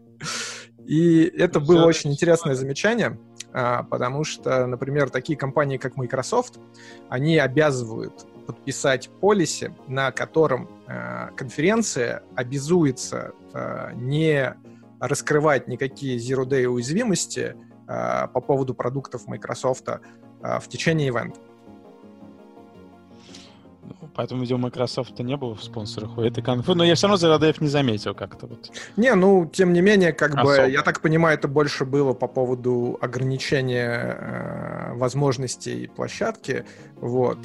И это было очень интересное замечание, а, потому что, например, такие компании, как Microsoft, они обязывают подписать полиси, на котором э, конференция обязуется э, не раскрывать никакие zero day уязвимости э, по поводу продуктов Microsoft в течение ивента.
Ну, поэтому, видимо, Microsoft не было в спонсорах у этой конфы. Но я все равно ZeroDave не заметил как-то. Вот.
Не, ну, тем не менее, как Особо. бы, я так понимаю, это больше было по поводу ограничения э, возможностей площадки. Вот.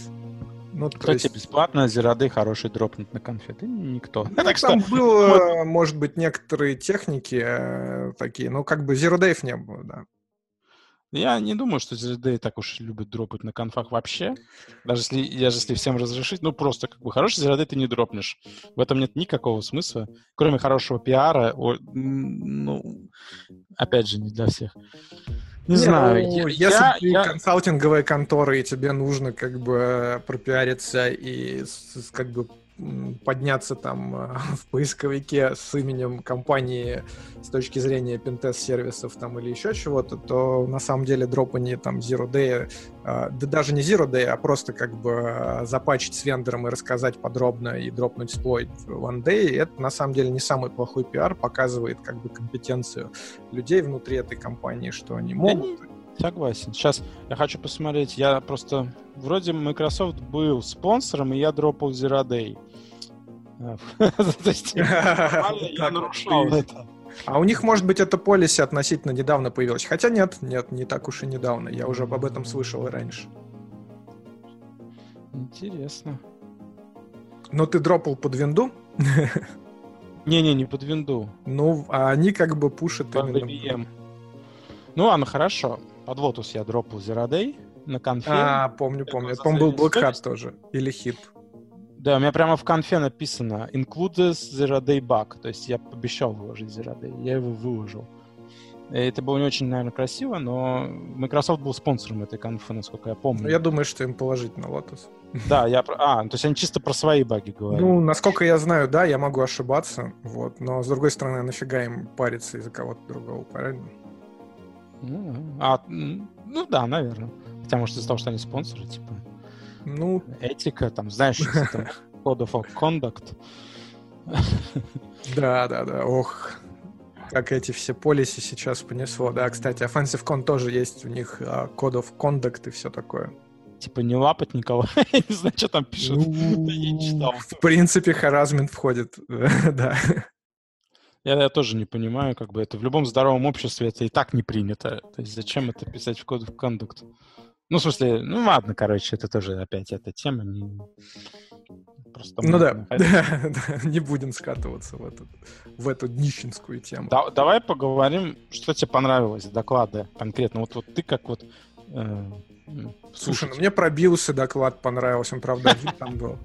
Ну, Кстати, есть... бесплатно Зерады хороший дропнуть на конфеты. Никто.
Ну, так там что... было, может быть, некоторые техники э, такие, но как бы Day не было, да.
Я не думаю, что Day так уж любят дропать на конфах вообще. Даже если, даже если всем разрешить. Ну, просто как бы хороший Day ты не дропнешь. В этом нет никакого смысла. Кроме хорошего пиара, о, ну, опять же, не для всех.
Не, не знаю. Ну, я, если я, ты я... консалтинговая контора, и тебе нужно как бы пропиариться и как бы подняться там э, в поисковике с именем компании с точки зрения пентест-сервисов там или еще чего-то, то на самом деле дропание там Zero Day, э, да даже не Zero Day, а просто как бы э, запачить с вендором и рассказать подробно и дропнуть сплойт в One Day, это на самом деле не самый плохой пиар, показывает как бы компетенцию людей внутри этой компании, что они могут.
Согласен. Сейчас я хочу посмотреть. Я просто... Вроде Microsoft был спонсором, и я дропал Zero Day. То есть
я нарушал это. А у них, может быть, это полиси относительно недавно появилось. Хотя нет, нет, не так уж и недавно. Я уже об этом слышал и раньше.
Интересно.
Но ты дропал под винду?
Не-не, не под винду.
Ну, а они как бы пушат под именно...
Ну, ладно, хорошо. Под Lotus я дропал Zero Day. на конфе.
А, помню, помню. Это, по-моему, был Black Hat тоже. Или хит.
Да, у меня прямо в конфе написано includes zero day bug. То есть я обещал выложить zero day. Я его выложил. Это было не очень, наверное, красиво, но Microsoft был спонсором этой конфы, насколько я помню. Ну,
я думаю, что им положительно Lotus.
Да, я... А, то есть они чисто про свои баги говорят.
Ну, насколько я знаю, да, я могу ошибаться, вот, но, с другой стороны, нафига им париться из-за кого-то другого, правильно?
Ну, а, ну да, наверное. Хотя, может, из-за того, что они спонсоры, типа... Ну... Этика, там, знаешь, там, Code of Conduct.
Да, да, да, ох, как эти все полиси сейчас понесло. Да, кстати, Offensive Con тоже есть у них uh, Code of Conduct и все такое.
Типа не лапать никого. Я не знаю, что там пишут. Ну,
я не читал. В принципе, харазмент входит, да.
Я, я тоже не понимаю, как бы это в любом здоровом обществе это и так не принято. То есть зачем это писать в Code of Conduct? Ну, в смысле, ну ладно, короче, это тоже опять эта тема. Не...
Просто ну да, да, не будем скатываться в эту, в эту нищенскую тему.
Да, давай поговорим, что тебе понравилось, доклады конкретно. Вот, вот ты как вот... Э,
Слушай, ну мне пробился доклад понравился, он, правда, один там был.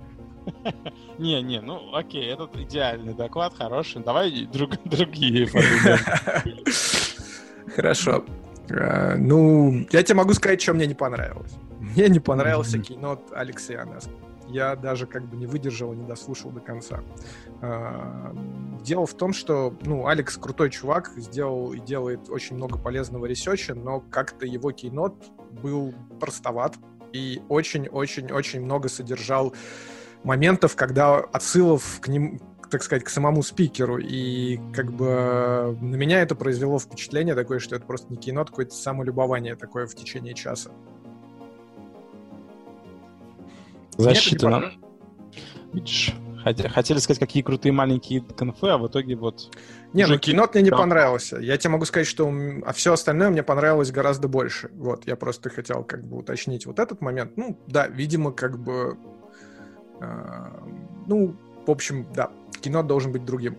Не, не, ну окей, этот идеальный доклад, хороший. Давай друг, другие
Хорошо. А, ну, я тебе могу сказать, что мне не понравилось. Мне не понравился keynote Алекса Ионеску я даже как бы не выдержал и не дослушал до конца. А, дело в том, что, ну, Алекс крутой чувак, сделал и делает очень много полезного research а, но как-то его keynote был простоват и очень-очень-очень много содержал моментов, когда отсылов к ним, так сказать, к самому спикеру. И как бы на меня это произвело впечатление такое, что это просто не кино, какое-то самолюбование такое в течение часа.
Засчитано. Видишь, хотели сказать, какие крутые маленькие конфы, а в итоге вот...
Не, ну кинот мне не понравился. Я тебе могу сказать, что а все остальное мне понравилось гораздо больше. Вот, я просто хотел как бы уточнить вот этот момент. Ну, да, видимо, как бы... Э, ну, в общем, да, кино должен быть другим.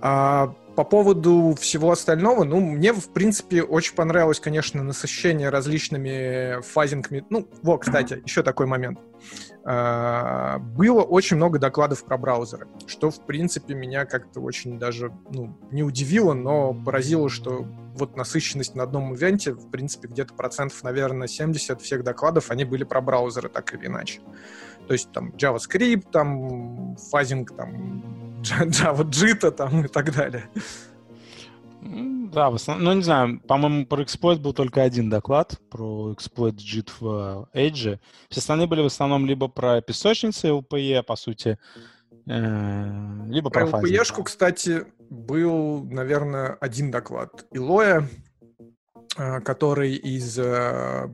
А, по поводу всего остального, ну, мне, в принципе, очень понравилось, конечно, насыщение различными фазингами. Ну, вот, кстати, еще такой момент. А, было очень много докладов про браузеры, что, в принципе, меня как-то очень даже, ну, не удивило, но поразило, что вот насыщенность на одном ивенте, в принципе, где-то процентов, наверное, 70 всех докладов, они были про браузеры, так или иначе. То есть там JavaScript, там фазинг, там Java JIT там и так далее.
Да, в основном, ну не знаю, по-моему, про эксплойт был только один доклад про эксплойт JIT в Edge. Все остальные были в основном либо про песочницы LPE, по сути, э, либо про,
про LPE-шку, кстати, был, наверное, один доклад Илоя, э, который из э,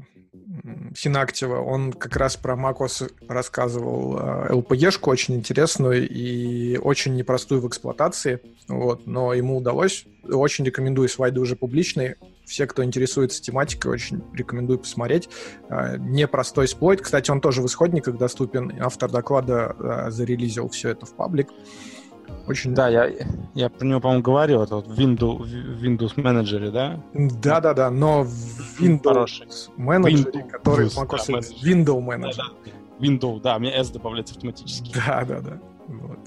Синактива, он как раз про macOS рассказывал LPE-шку очень интересную и очень непростую в эксплуатации, вот, но ему удалось. Очень рекомендую слайды уже публичные. Все, кто интересуется тематикой, очень рекомендую посмотреть. А, непростой сплойт. Кстати, он тоже в исходниках доступен. Автор доклада а, зарелизил все это в паблик.
Очень... Да, я, я про него, по-моему, говорил, это вот Windows, Windows Manager, да?
Да-да-да, но Windows Manager, Windows, который в macOS да, Windows Manager. Да,
да. Windows, да, мне S добавляется автоматически.
Да-да-да, вот.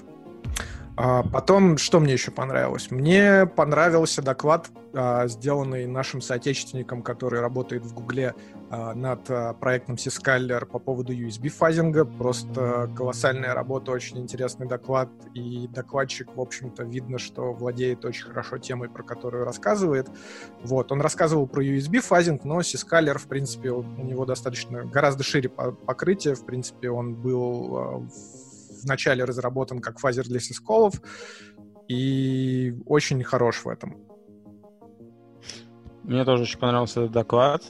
А потом, что мне еще понравилось? Мне понравился доклад, а, сделанный нашим соотечественником, который работает в Гугле над а, проектом syzkaller по поводу USB-fuzzing а. Просто колоссальная работа, очень интересный доклад. И докладчик, в общем-то, видно, что владеет очень хорошо темой, про которую рассказывает. Вот, он рассказывал про USB-fuzzing, но syzkaller, в принципе, у него достаточно гораздо шире покрытие. В принципе, он был в вначале разработан как fuzzer для syscall ов и очень хорош в этом.
Мне тоже очень понравился этот доклад.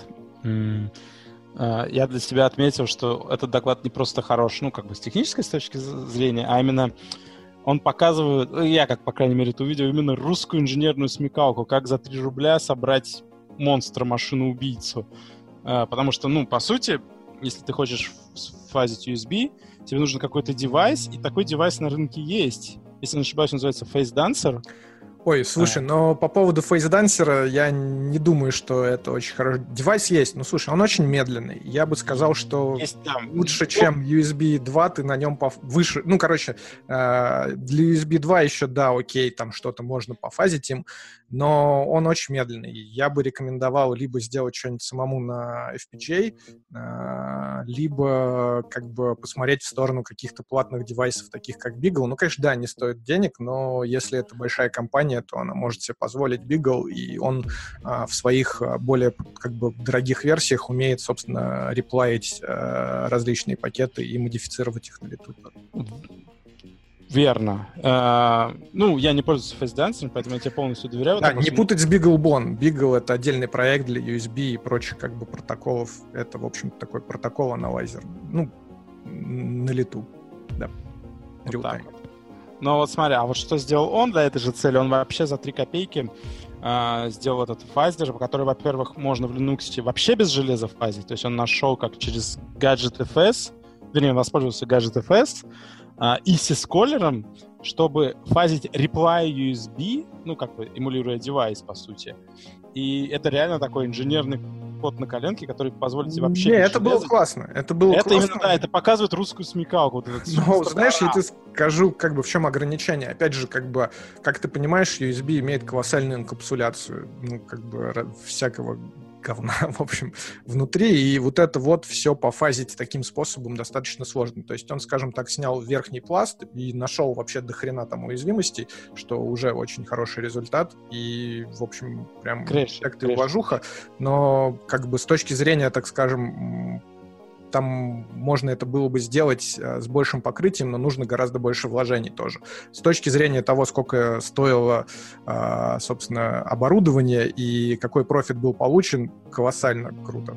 А, я для себя отметил, что этот доклад не просто хорош, ну, как бы с технической точки зрения, а именно он показывает, ну, я, как, по крайней мере, это увидел, именно русскую инженерную смекалку, как за 3 рубля собрать монстра, машину-убийцу. А, потому что, ну, по сути, если ты хочешь фазить USB, тебе нужен какой-то девайс, и такой девайс на рынке есть. Если не ошибаюсь, он называется Face Dancer.
Ой, слушай, а. но по поводу фейсдансера я не думаю, что это очень хороший девайс есть. Ну, слушай, он очень медленный. Я бы сказал, что есть, там. лучше, чем USB 2, ты на нем пов... выше... Ну, короче, э, для USB 2 еще, да, окей, там что-то можно пофазить им, но он очень медленный. Я бы рекомендовал либо сделать что-нибудь самому на FPGA, э, либо как бы посмотреть в сторону каких-то платных девайсов, таких как Beagle. Ну, конечно, да, не стоит денег, но если это большая компания, то она может себе позволить Beagle, и он э, в своих более как бы дорогих версиях умеет, собственно, реплаить различные пакеты и модифицировать их на лету.
Верно. Э, ну, я не пользуюсь FaceDancer, поэтому я тебе полностью доверяю.
Да, не путать с BeagleBone. Beagle — это отдельный проект для USB и прочих как бы протоколов. Это, в общем такой протокол аналайзер. Ну, на лету. Да.
Вот так вот. Но вот смотри, а вот что сделал он для этой же цели? Он вообще за 3 копейки э, сделал этот фазер, который, во-первых, можно в Linux вообще без железа фазить. То есть он нашел, как через Gadget.fs, вернее, воспользовался Gadget.fs, а, и сисколером, чтобы фазить reply USB, ну, как бы эмулируя девайс, по сути. И это реально такой инженерный код на коленке, который позволит тебе вообще...
Не, это было классно. Это было
это
классно.
именно, да, это показывает русскую смекалку. Вот
Но, знаешь, я тебе скажу, как бы в чем ограничение. Опять же, как бы, как ты понимаешь, USB имеет колоссальную инкапсуляцию, ну, как бы всякого говна, в общем, внутри, и вот это вот все пофазить таким способом достаточно сложно. То есть он, скажем так, снял верхний пласт и нашел вообще до хрена там уязвимостей, что уже очень хороший результат, и, в общем, прям эффект и уважуха, но как бы с точки зрения, так скажем, там можно это было бы сделать э, с большим покрытием, но нужно гораздо больше вложений тоже. С точки зрения того, сколько стоило, э, собственно, оборудование и какой профит был получен, колоссально круто.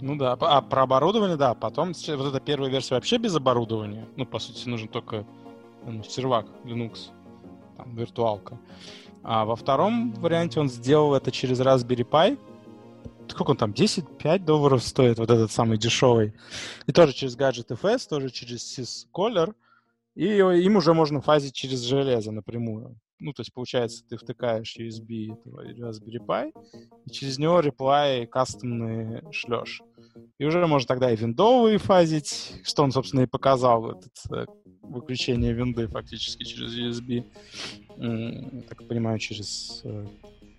Ну да, а про оборудование, да, потом вот эта первая версия вообще без оборудования, ну, по сути, нужен только ну, сервак Linux, там, виртуалка. А во втором варианте он сделал это через Raspberry Pi, сколько он там, 10-5 долларов стоит, вот этот самый дешевый. И тоже через Gadget FS, тоже через SysColor. И им уже можно фазить через железо напрямую. Ну, то есть, получается, ты втыкаешь USB этого Raspberry Pi, и через него реплай кастомные шлешь. И уже можно тогда и виндовые фазить, что он, собственно, и показал, этот, э, выключение винды фактически через USB. Так понимаю, через э,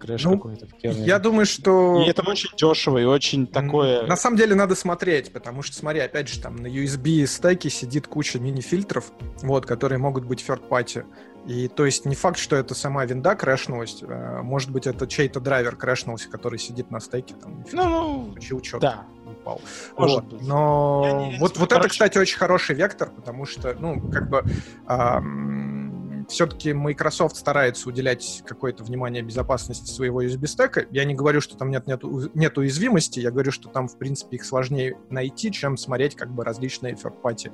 крэш ну, какой-то в.
Я думаю, что...
И это очень дешево и очень такое...
На самом деле надо смотреть, потому что, смотри, опять же, там на USB стеке сидит куча мини-фильтров, вот, которые могут быть third party. И то есть не факт, что это сама винда крэшнулась, э, может быть, это чей-то драйвер крэшнулся, который сидит на стеке, там,
ну, ну,
что
да.
упал. Может вот. Быть. Но не, вот, вот это, кстати, очень хороший вектор, потому что, ну, как бы... Эм, все-таки Microsoft старается уделять какое-то внимание безопасности своего USB-стека. Я не говорю, что там нет, нет, нет уязвимости, я говорю, что там, в принципе, их сложнее найти, чем смотреть как бы различные third-party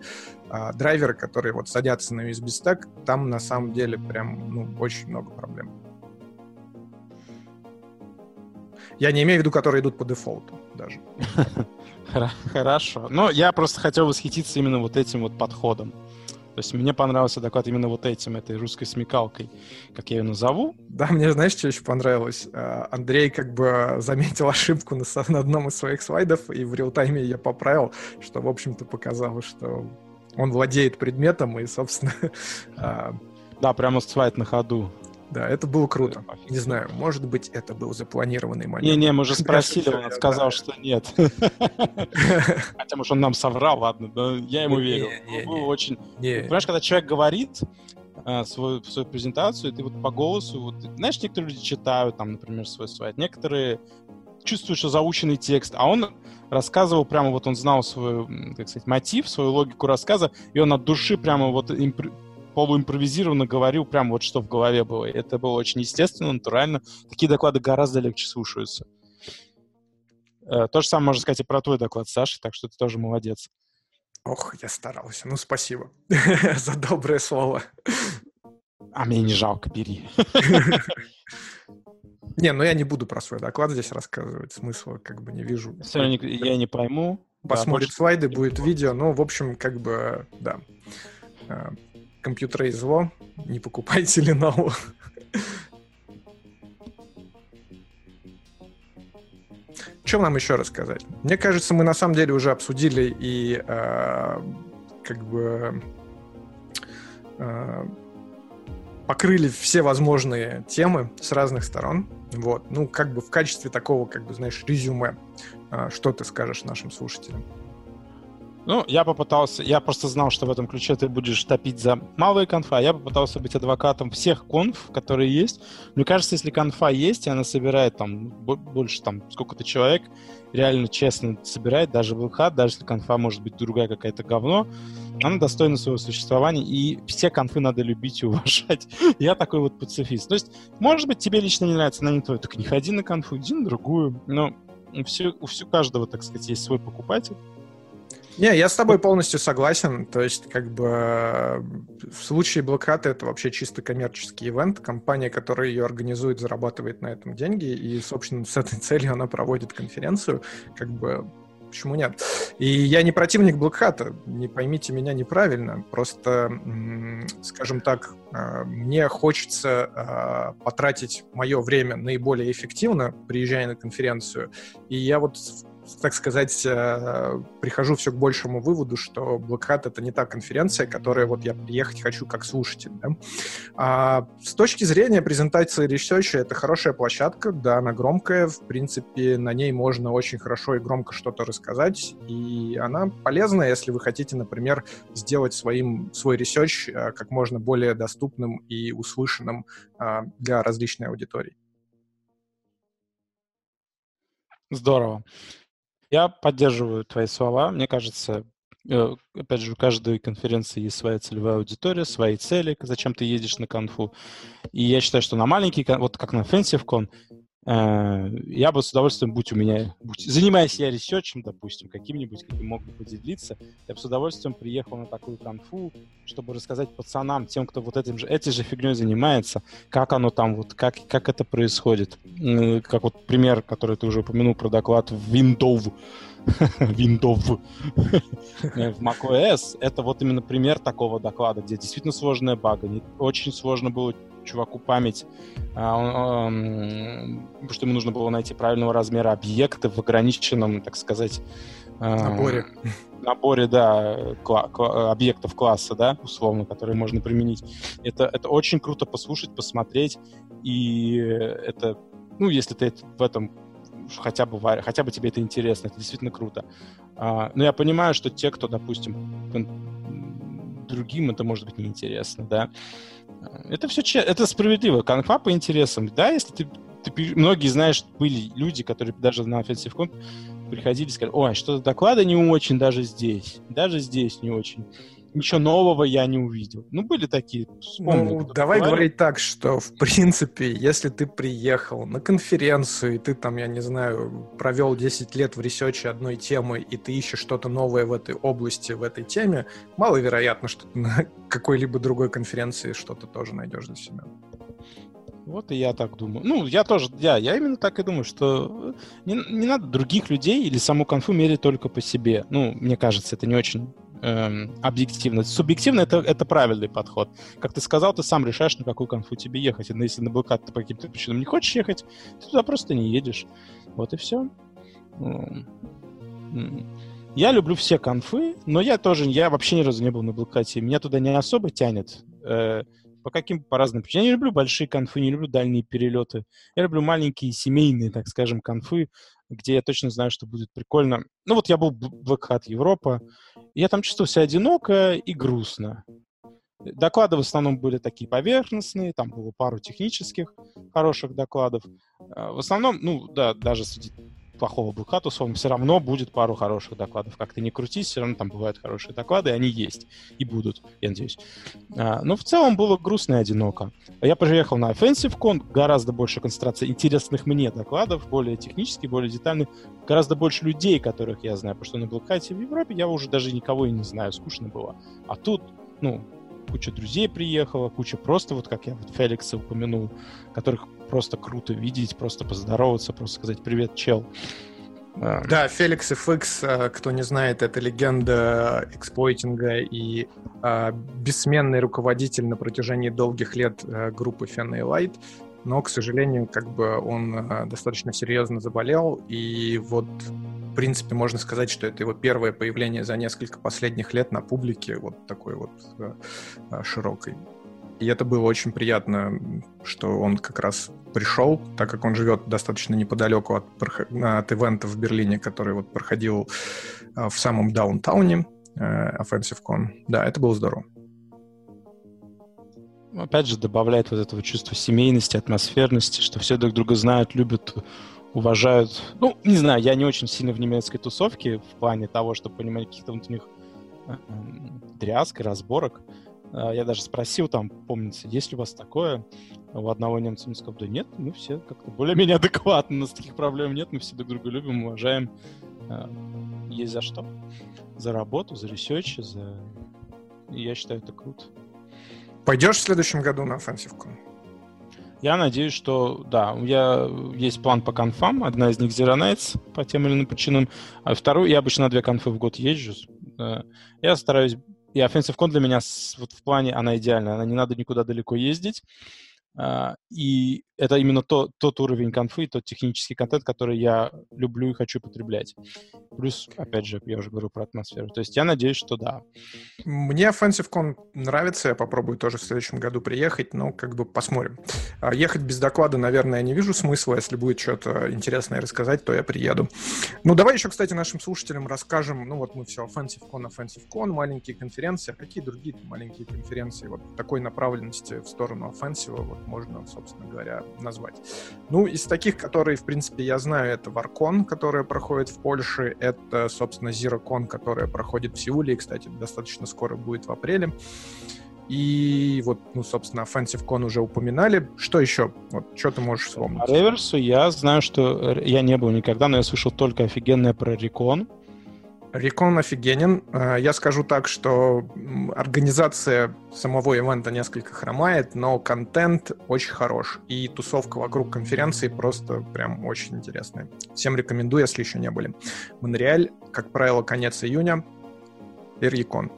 а, драйверы, которые вот садятся на USB-стек. Там, на самом деле, прям, ну, очень много проблем. Я не имею в виду, которые идут по дефолту даже.
Хорошо. Но я просто хотел восхититься именно вот этим вот подходом. То есть мне понравился доклад именно вот этим, этой русской смекалкой, как я ее назову.
Да, мне знаешь, что еще понравилось? А, Андрей как бы заметил ошибку на, на одном из своих слайдов, и в реал-тайме я поправил, что, в общем-то, показало, что он владеет предметом, и, собственно... А,
да, прямо слайд на ходу.
Да, это было круто. Не знаю, может быть, это был запланированный момент.
Не-не, мы же спросили, он сказал, что нет. Хотя, может, он нам соврал, ладно, да, я ему верю. Вы очень... Понимаешь, когда человек говорит э, свою, свою презентацию, ты вот по голосу, вот, знаешь, некоторые люди читают, там, например, свой слайд, некоторые чувствуют, что заученный текст, а он рассказывал прямо, вот он знал свой, как сказать, мотив, свою логику рассказа, и он от души прямо вот полуимпровизированно говорил прям вот что в голове было. И это было очень естественно, натурально. Такие доклады гораздо легче слушаются. Э, то же самое можно сказать и про твой доклад, Саша, так что ты тоже молодец.
Ох, я старался. Ну, спасибо за доброе слово.
А мне не жалко, бери.
Не, ну я не буду про свой доклад здесь рассказывать, смысла как бы не вижу.
Все, я не пойму.
Посмотрит слайды, будет видео, ну, в общем, как бы, да компьютера и зло, не покупайте Lenovo. Чем нам еще рассказать? Мне кажется, мы на самом деле уже обсудили и э, как бы э, покрыли все возможные темы с разных сторон. Вот, ну как бы в качестве такого, как бы знаешь, резюме, э, что ты скажешь нашим слушателям?
Ну, я попытался, я просто знал, что в этом ключе ты будешь топить за малые конфа, а я попытался быть адвокатом всех конф, которые есть. Мне кажется, если конфа есть, и она собирает там больше там сколько-то человек, реально честно собирает, даже в ЛХ, даже если конфа может быть другая какая-то говно, она достойна своего существования, и все конфы надо любить и уважать. я такой вот пацифист. То есть, может быть, тебе лично не нравится, она не твоя, так не ходи на конфу, иди на другую. Но все, у всего каждого, так сказать, есть свой покупатель.
Не, я с тобой полностью согласен. То есть, как бы в случае Блокхата это вообще чисто коммерческий ивент. Компания, которая ее организует, зарабатывает на этом деньги, и, собственно, с этой целью она проводит конференцию. Как бы Почему нет? И я не противник Блокхата, не поймите меня неправильно. Просто, скажем так, а, мне хочется а, потратить мое время наиболее эффективно, приезжая на конференцию. И я вот так сказать, э, прихожу все к большему выводу, что Black Hat — это не та конференция, которая вот я приехать хочу как слушатель. Да? А с точки зрения презентации Research, это хорошая площадка, да, она громкая, в принципе, на ней можно очень хорошо и громко что-то рассказать, и она полезна, если вы хотите, например, сделать своим, свой research э, как можно более доступным и услышанным э, для различной аудитории.
Здорово. Я поддерживаю твои слова. Мне кажется, э, опять же, у каждой конференции есть своя целевая аудитория, свои цели, зачем ты едешь на конфу. И я считаю, что на маленький, вот как на Э, я бы с удовольствием, будь у меня, будь, занимаясь я ресерчем, допустим, каким-нибудь, каким мог бы поделиться, я бы с удовольствием приехал на такую конфу, чтобы рассказать пацанам, тем, кто вот этим же, этой же фигней занимается, как оно там, вот, как, как это происходит. Как вот пример, который ты уже упомянул про доклад в Windows, Windows в macOS, это вот именно пример такого доклада, где действительно сложная бага, очень сложно было чуваку память, а, он, потому что ему нужно было найти правильного размера объекты в ограниченном, так сказать,
а, наборе.
Наборе, да, кла- кла- объектов класса, да, условно, которые можно применить. Это, это очень круто послушать, посмотреть, и это, ну, если ты в этом хотя бы, хотя бы тебе это интересно, это действительно круто. А, но я понимаю, что те, кто, допустим, другим это может быть неинтересно, да. Это все это справедливо. Конфа по интересам. Да, если ты, ты многие знаешь, были люди, которые даже на Offensive Con приходили и сказали, ой, что-то доклады не очень даже здесь. Даже здесь не очень ничего нового я не увидел. Ну, были такие.
Вспомнил, ну, давай говорили. говорить так, что, в принципе, если ты приехал на конференцию, и ты там, я не знаю, провел 10 лет в ресече одной темы, и ты ищешь что-то новое в этой области, в этой теме, маловероятно, что ты на какой-либо другой конференции что-то тоже найдешь для себя.
Вот и я так думаю. Ну, я тоже, я, я именно так и думаю, что не, не надо других людей или саму конфу мерить только по себе. Ну, мне кажется, это не очень эм, объективно. Субъективно это, это правильный подход. Как ты сказал, ты сам решаешь, на какую конфу тебе ехать. И если на блокад ты по каким-то причинам не хочешь ехать, ты туда просто не едешь. Вот и все. Я люблю все конфы, но я тоже, я вообще ни разу не был на блокаде. Меня туда не особо тянет. По каким по разным причинам. Я не люблю большие конфы, не люблю дальние перелеты. Я люблю маленькие семейные, так скажем, конфы, где я точно знаю, что будет прикольно. Ну вот я был в Black Европа, я там чувствовал себя одиноко и грустно. Доклады в основном были такие поверхностные, там было пару технических хороших докладов. А, в основном, ну да, даже среди плохого условно, все равно будет пару хороших докладов. Как ты не крутись, все равно там бывают хорошие доклады, и они есть, и будут, я надеюсь. А, но в целом было грустно и одиноко. Я приехал на OffensiveCon, гораздо больше концентрации интересных мне докладов, более технических, более детальных, гораздо больше людей, которых я знаю, потому что на Black в Европе я уже даже никого и не знаю, скучно было. А тут, ну, куча друзей приехала, куча просто, вот как я вот Феликса упомянул, которых просто круто видеть, просто поздороваться, просто сказать «Привет, чел».
Да, Феликс FX, а, кто не знает, это легенда эксплойтинга и э, бессменный руководитель на протяжении долгих лет э, группы Fenny Light. но, к сожалению, как бы он э, достаточно серьезно заболел, и вот принципе, можно сказать, что это его первое появление за несколько последних лет на публике, вот такой вот э, э широкой. И это было очень приятно, что он как раз пришел, так как он живет достаточно неподалеку от, от ивента в Берлине, который вот проходил э, в самом даунтауне, э, Offensive Con. Да, это было здорово.
Опять же, добавляет вот этого чувства семейности, атмосферности, что все друг друга знают, любят, уважают. Ну, не знаю, я не очень сильно в немецкой тусовке в плане того, чтобы понимать каких-то внутренних э, дрязг и разборок. А, я даже спросил там, помните, есть ли у вас такое? У одного немца мне сказал, да нет, мы все как-то более-менее адекватны, у нас таких проблем нет, мы все друг друга любим, уважаем. Есть за что. За работу, за research, за... Я считаю, это круто.
Пойдешь в следующем году на офенсивку?
Я надеюсь, что да, у меня есть план по конфам. Одна из них Zero Nights по тем или иным причинам. А вторую, я обычно на две конфы в год езжу. Я стараюсь и Offensive Con для меня вот в плане, она идеальная. Она не надо никуда далеко ездить. Uh, и это именно то, тот уровень конфы, тот технический контент, который я люблю и хочу потреблять. Плюс, опять же, я уже говорю про атмосферу. То есть я надеюсь, что да.
Мне OffensiveCon нравится, я попробую тоже в следующем году приехать, но как бы посмотрим. А ехать без доклада, наверное, я не вижу смысла. Если будет что-то интересное рассказать, то я приеду. Ну, давай еще, кстати, нашим слушателям расскажем, ну вот мы все, OffensiveCon, OffensiveCon, маленькие конференции. А какие другие маленькие конференции вот такой направленности в сторону offensive вот можно, собственно говоря, назвать. Ну, из таких, которые, в принципе, я знаю, это Варкон, которая проходит в Польше, это, собственно, ZeroCon, которая проходит в Сеуле, и, кстати, достаточно скоро будет в апреле. И вот, ну, собственно, Offensive Con уже упоминали. Что еще? Вот, что ты можешь вспомнить?
По реверсу я знаю, что я не был никогда, но я слышал только офигенное про Recon.
Рекон офигенен. Э, я скажу так, что организация самого ивента несколько хромает, но контент очень хорош. И тусовка вокруг конференции просто прям очень интересная. Всем рекомендую, если еще не были. Монреаль, как правило, конец июня. Ирьякон.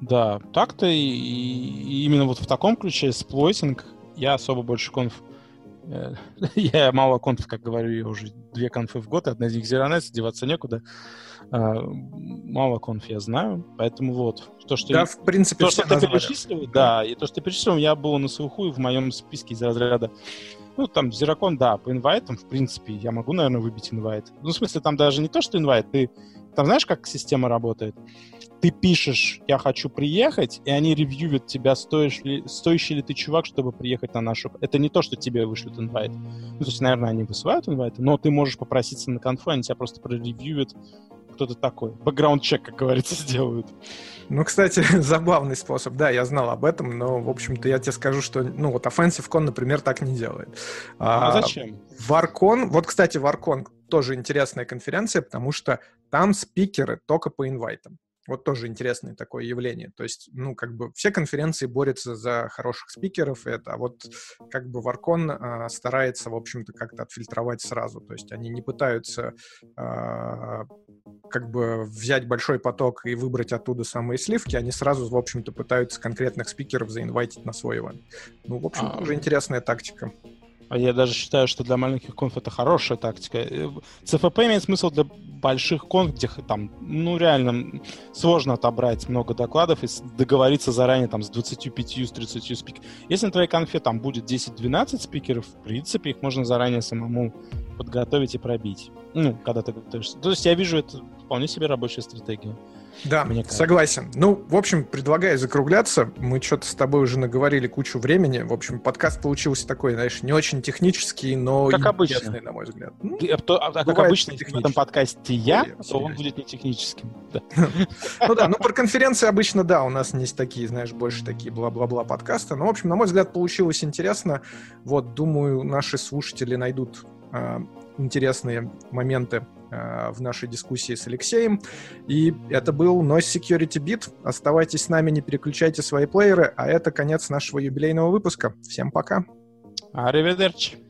Да, так-то и, и именно вот в таком ключе сплойтинг я особо больше конф я мало конф, как говорю, я уже две конфы в год, одна из них Zero деваться некуда. А, мало конф я знаю, поэтому вот.
То, что, да, в принципе,
то, что ты перечислил, да, и то, что ты перечислил, я был на слуху и в моем списке из разряда ну, там, Зеракон, да, по инвайтам, в принципе, я могу, наверное, выбить инвайт. Ну, в смысле, там даже не то, что инвайт, ты... Там знаешь, как система работает? Ты пишешь, я хочу приехать, и они ревьюют тебя, стоишь ли, стоящий ли ты чувак, чтобы приехать на нашу... Это не то, что тебе вышлют инвайт. Ну, то есть, наверное, они высылают инвайт, но ты можешь попроситься на конфу, они тебя просто проревьюют, кто ты такой. Бэкграунд-чек, как говорится, сделают.
Ну, кстати, забавный способ. Да, я знал об этом, но, в общем-то, я тебе скажу, что, ну, вот Offensive Con, например, так не делает.
А, а зачем?
Варкон, вот, кстати, Варкон тоже интересная конференция, потому что там спикеры только по инвайтам. Вот тоже интересное такое явление. То есть, ну, как бы все конференции борются за хороших спикеров, это, а вот как бы Варкон а, старается, в общем-то, как-то отфильтровать сразу. То есть они не пытаются а, как бы взять большой поток и выбрать оттуда самые сливки, они сразу, в общем-то, пытаются конкретных спикеров заинвайтить на свой ивент. Ну, в общем, а... тоже интересная тактика.
А я даже считаю, что для маленьких конф это хорошая тактика. Э, ЦФП имеет смысл для больших конф, где там, ну, реально сложно отобрать много докладов и договориться заранее там с 25, с 30 спикеров. Если на твоей конфе там будет 10-12 спикеров, в принципе, их можно заранее самому подготовить и пробить. Ну, когда ты готовишься. То есть я вижу это вполне себе рабочая стратегия.
Да, мне согласен. Ну, в общем, предлагаю закругляться. Мы что-то с тобой уже наговорили кучу времени. В общем, подкаст получился такой, знаешь, не очень технический, но
как обычно.
на мой взгляд.
Ну, а, то, а, как обычно, в этом подкасте я, то он будет не техническим.
Ну да, ну про конференции обычно, да, у нас не такие, знаешь, больше такие бла-бла-бла подкасты. Но, в общем, на мой взгляд, получилось интересно. Вот, думаю, наши слушатели найдут а, интересные моменты в нашей дискуссии с Алексеем. И это был Noise Security Beat. Оставайтесь с нами, не переключайте свои плееры. А это конец нашего юбилейного выпуска. Всем пока.
Аривидерчи.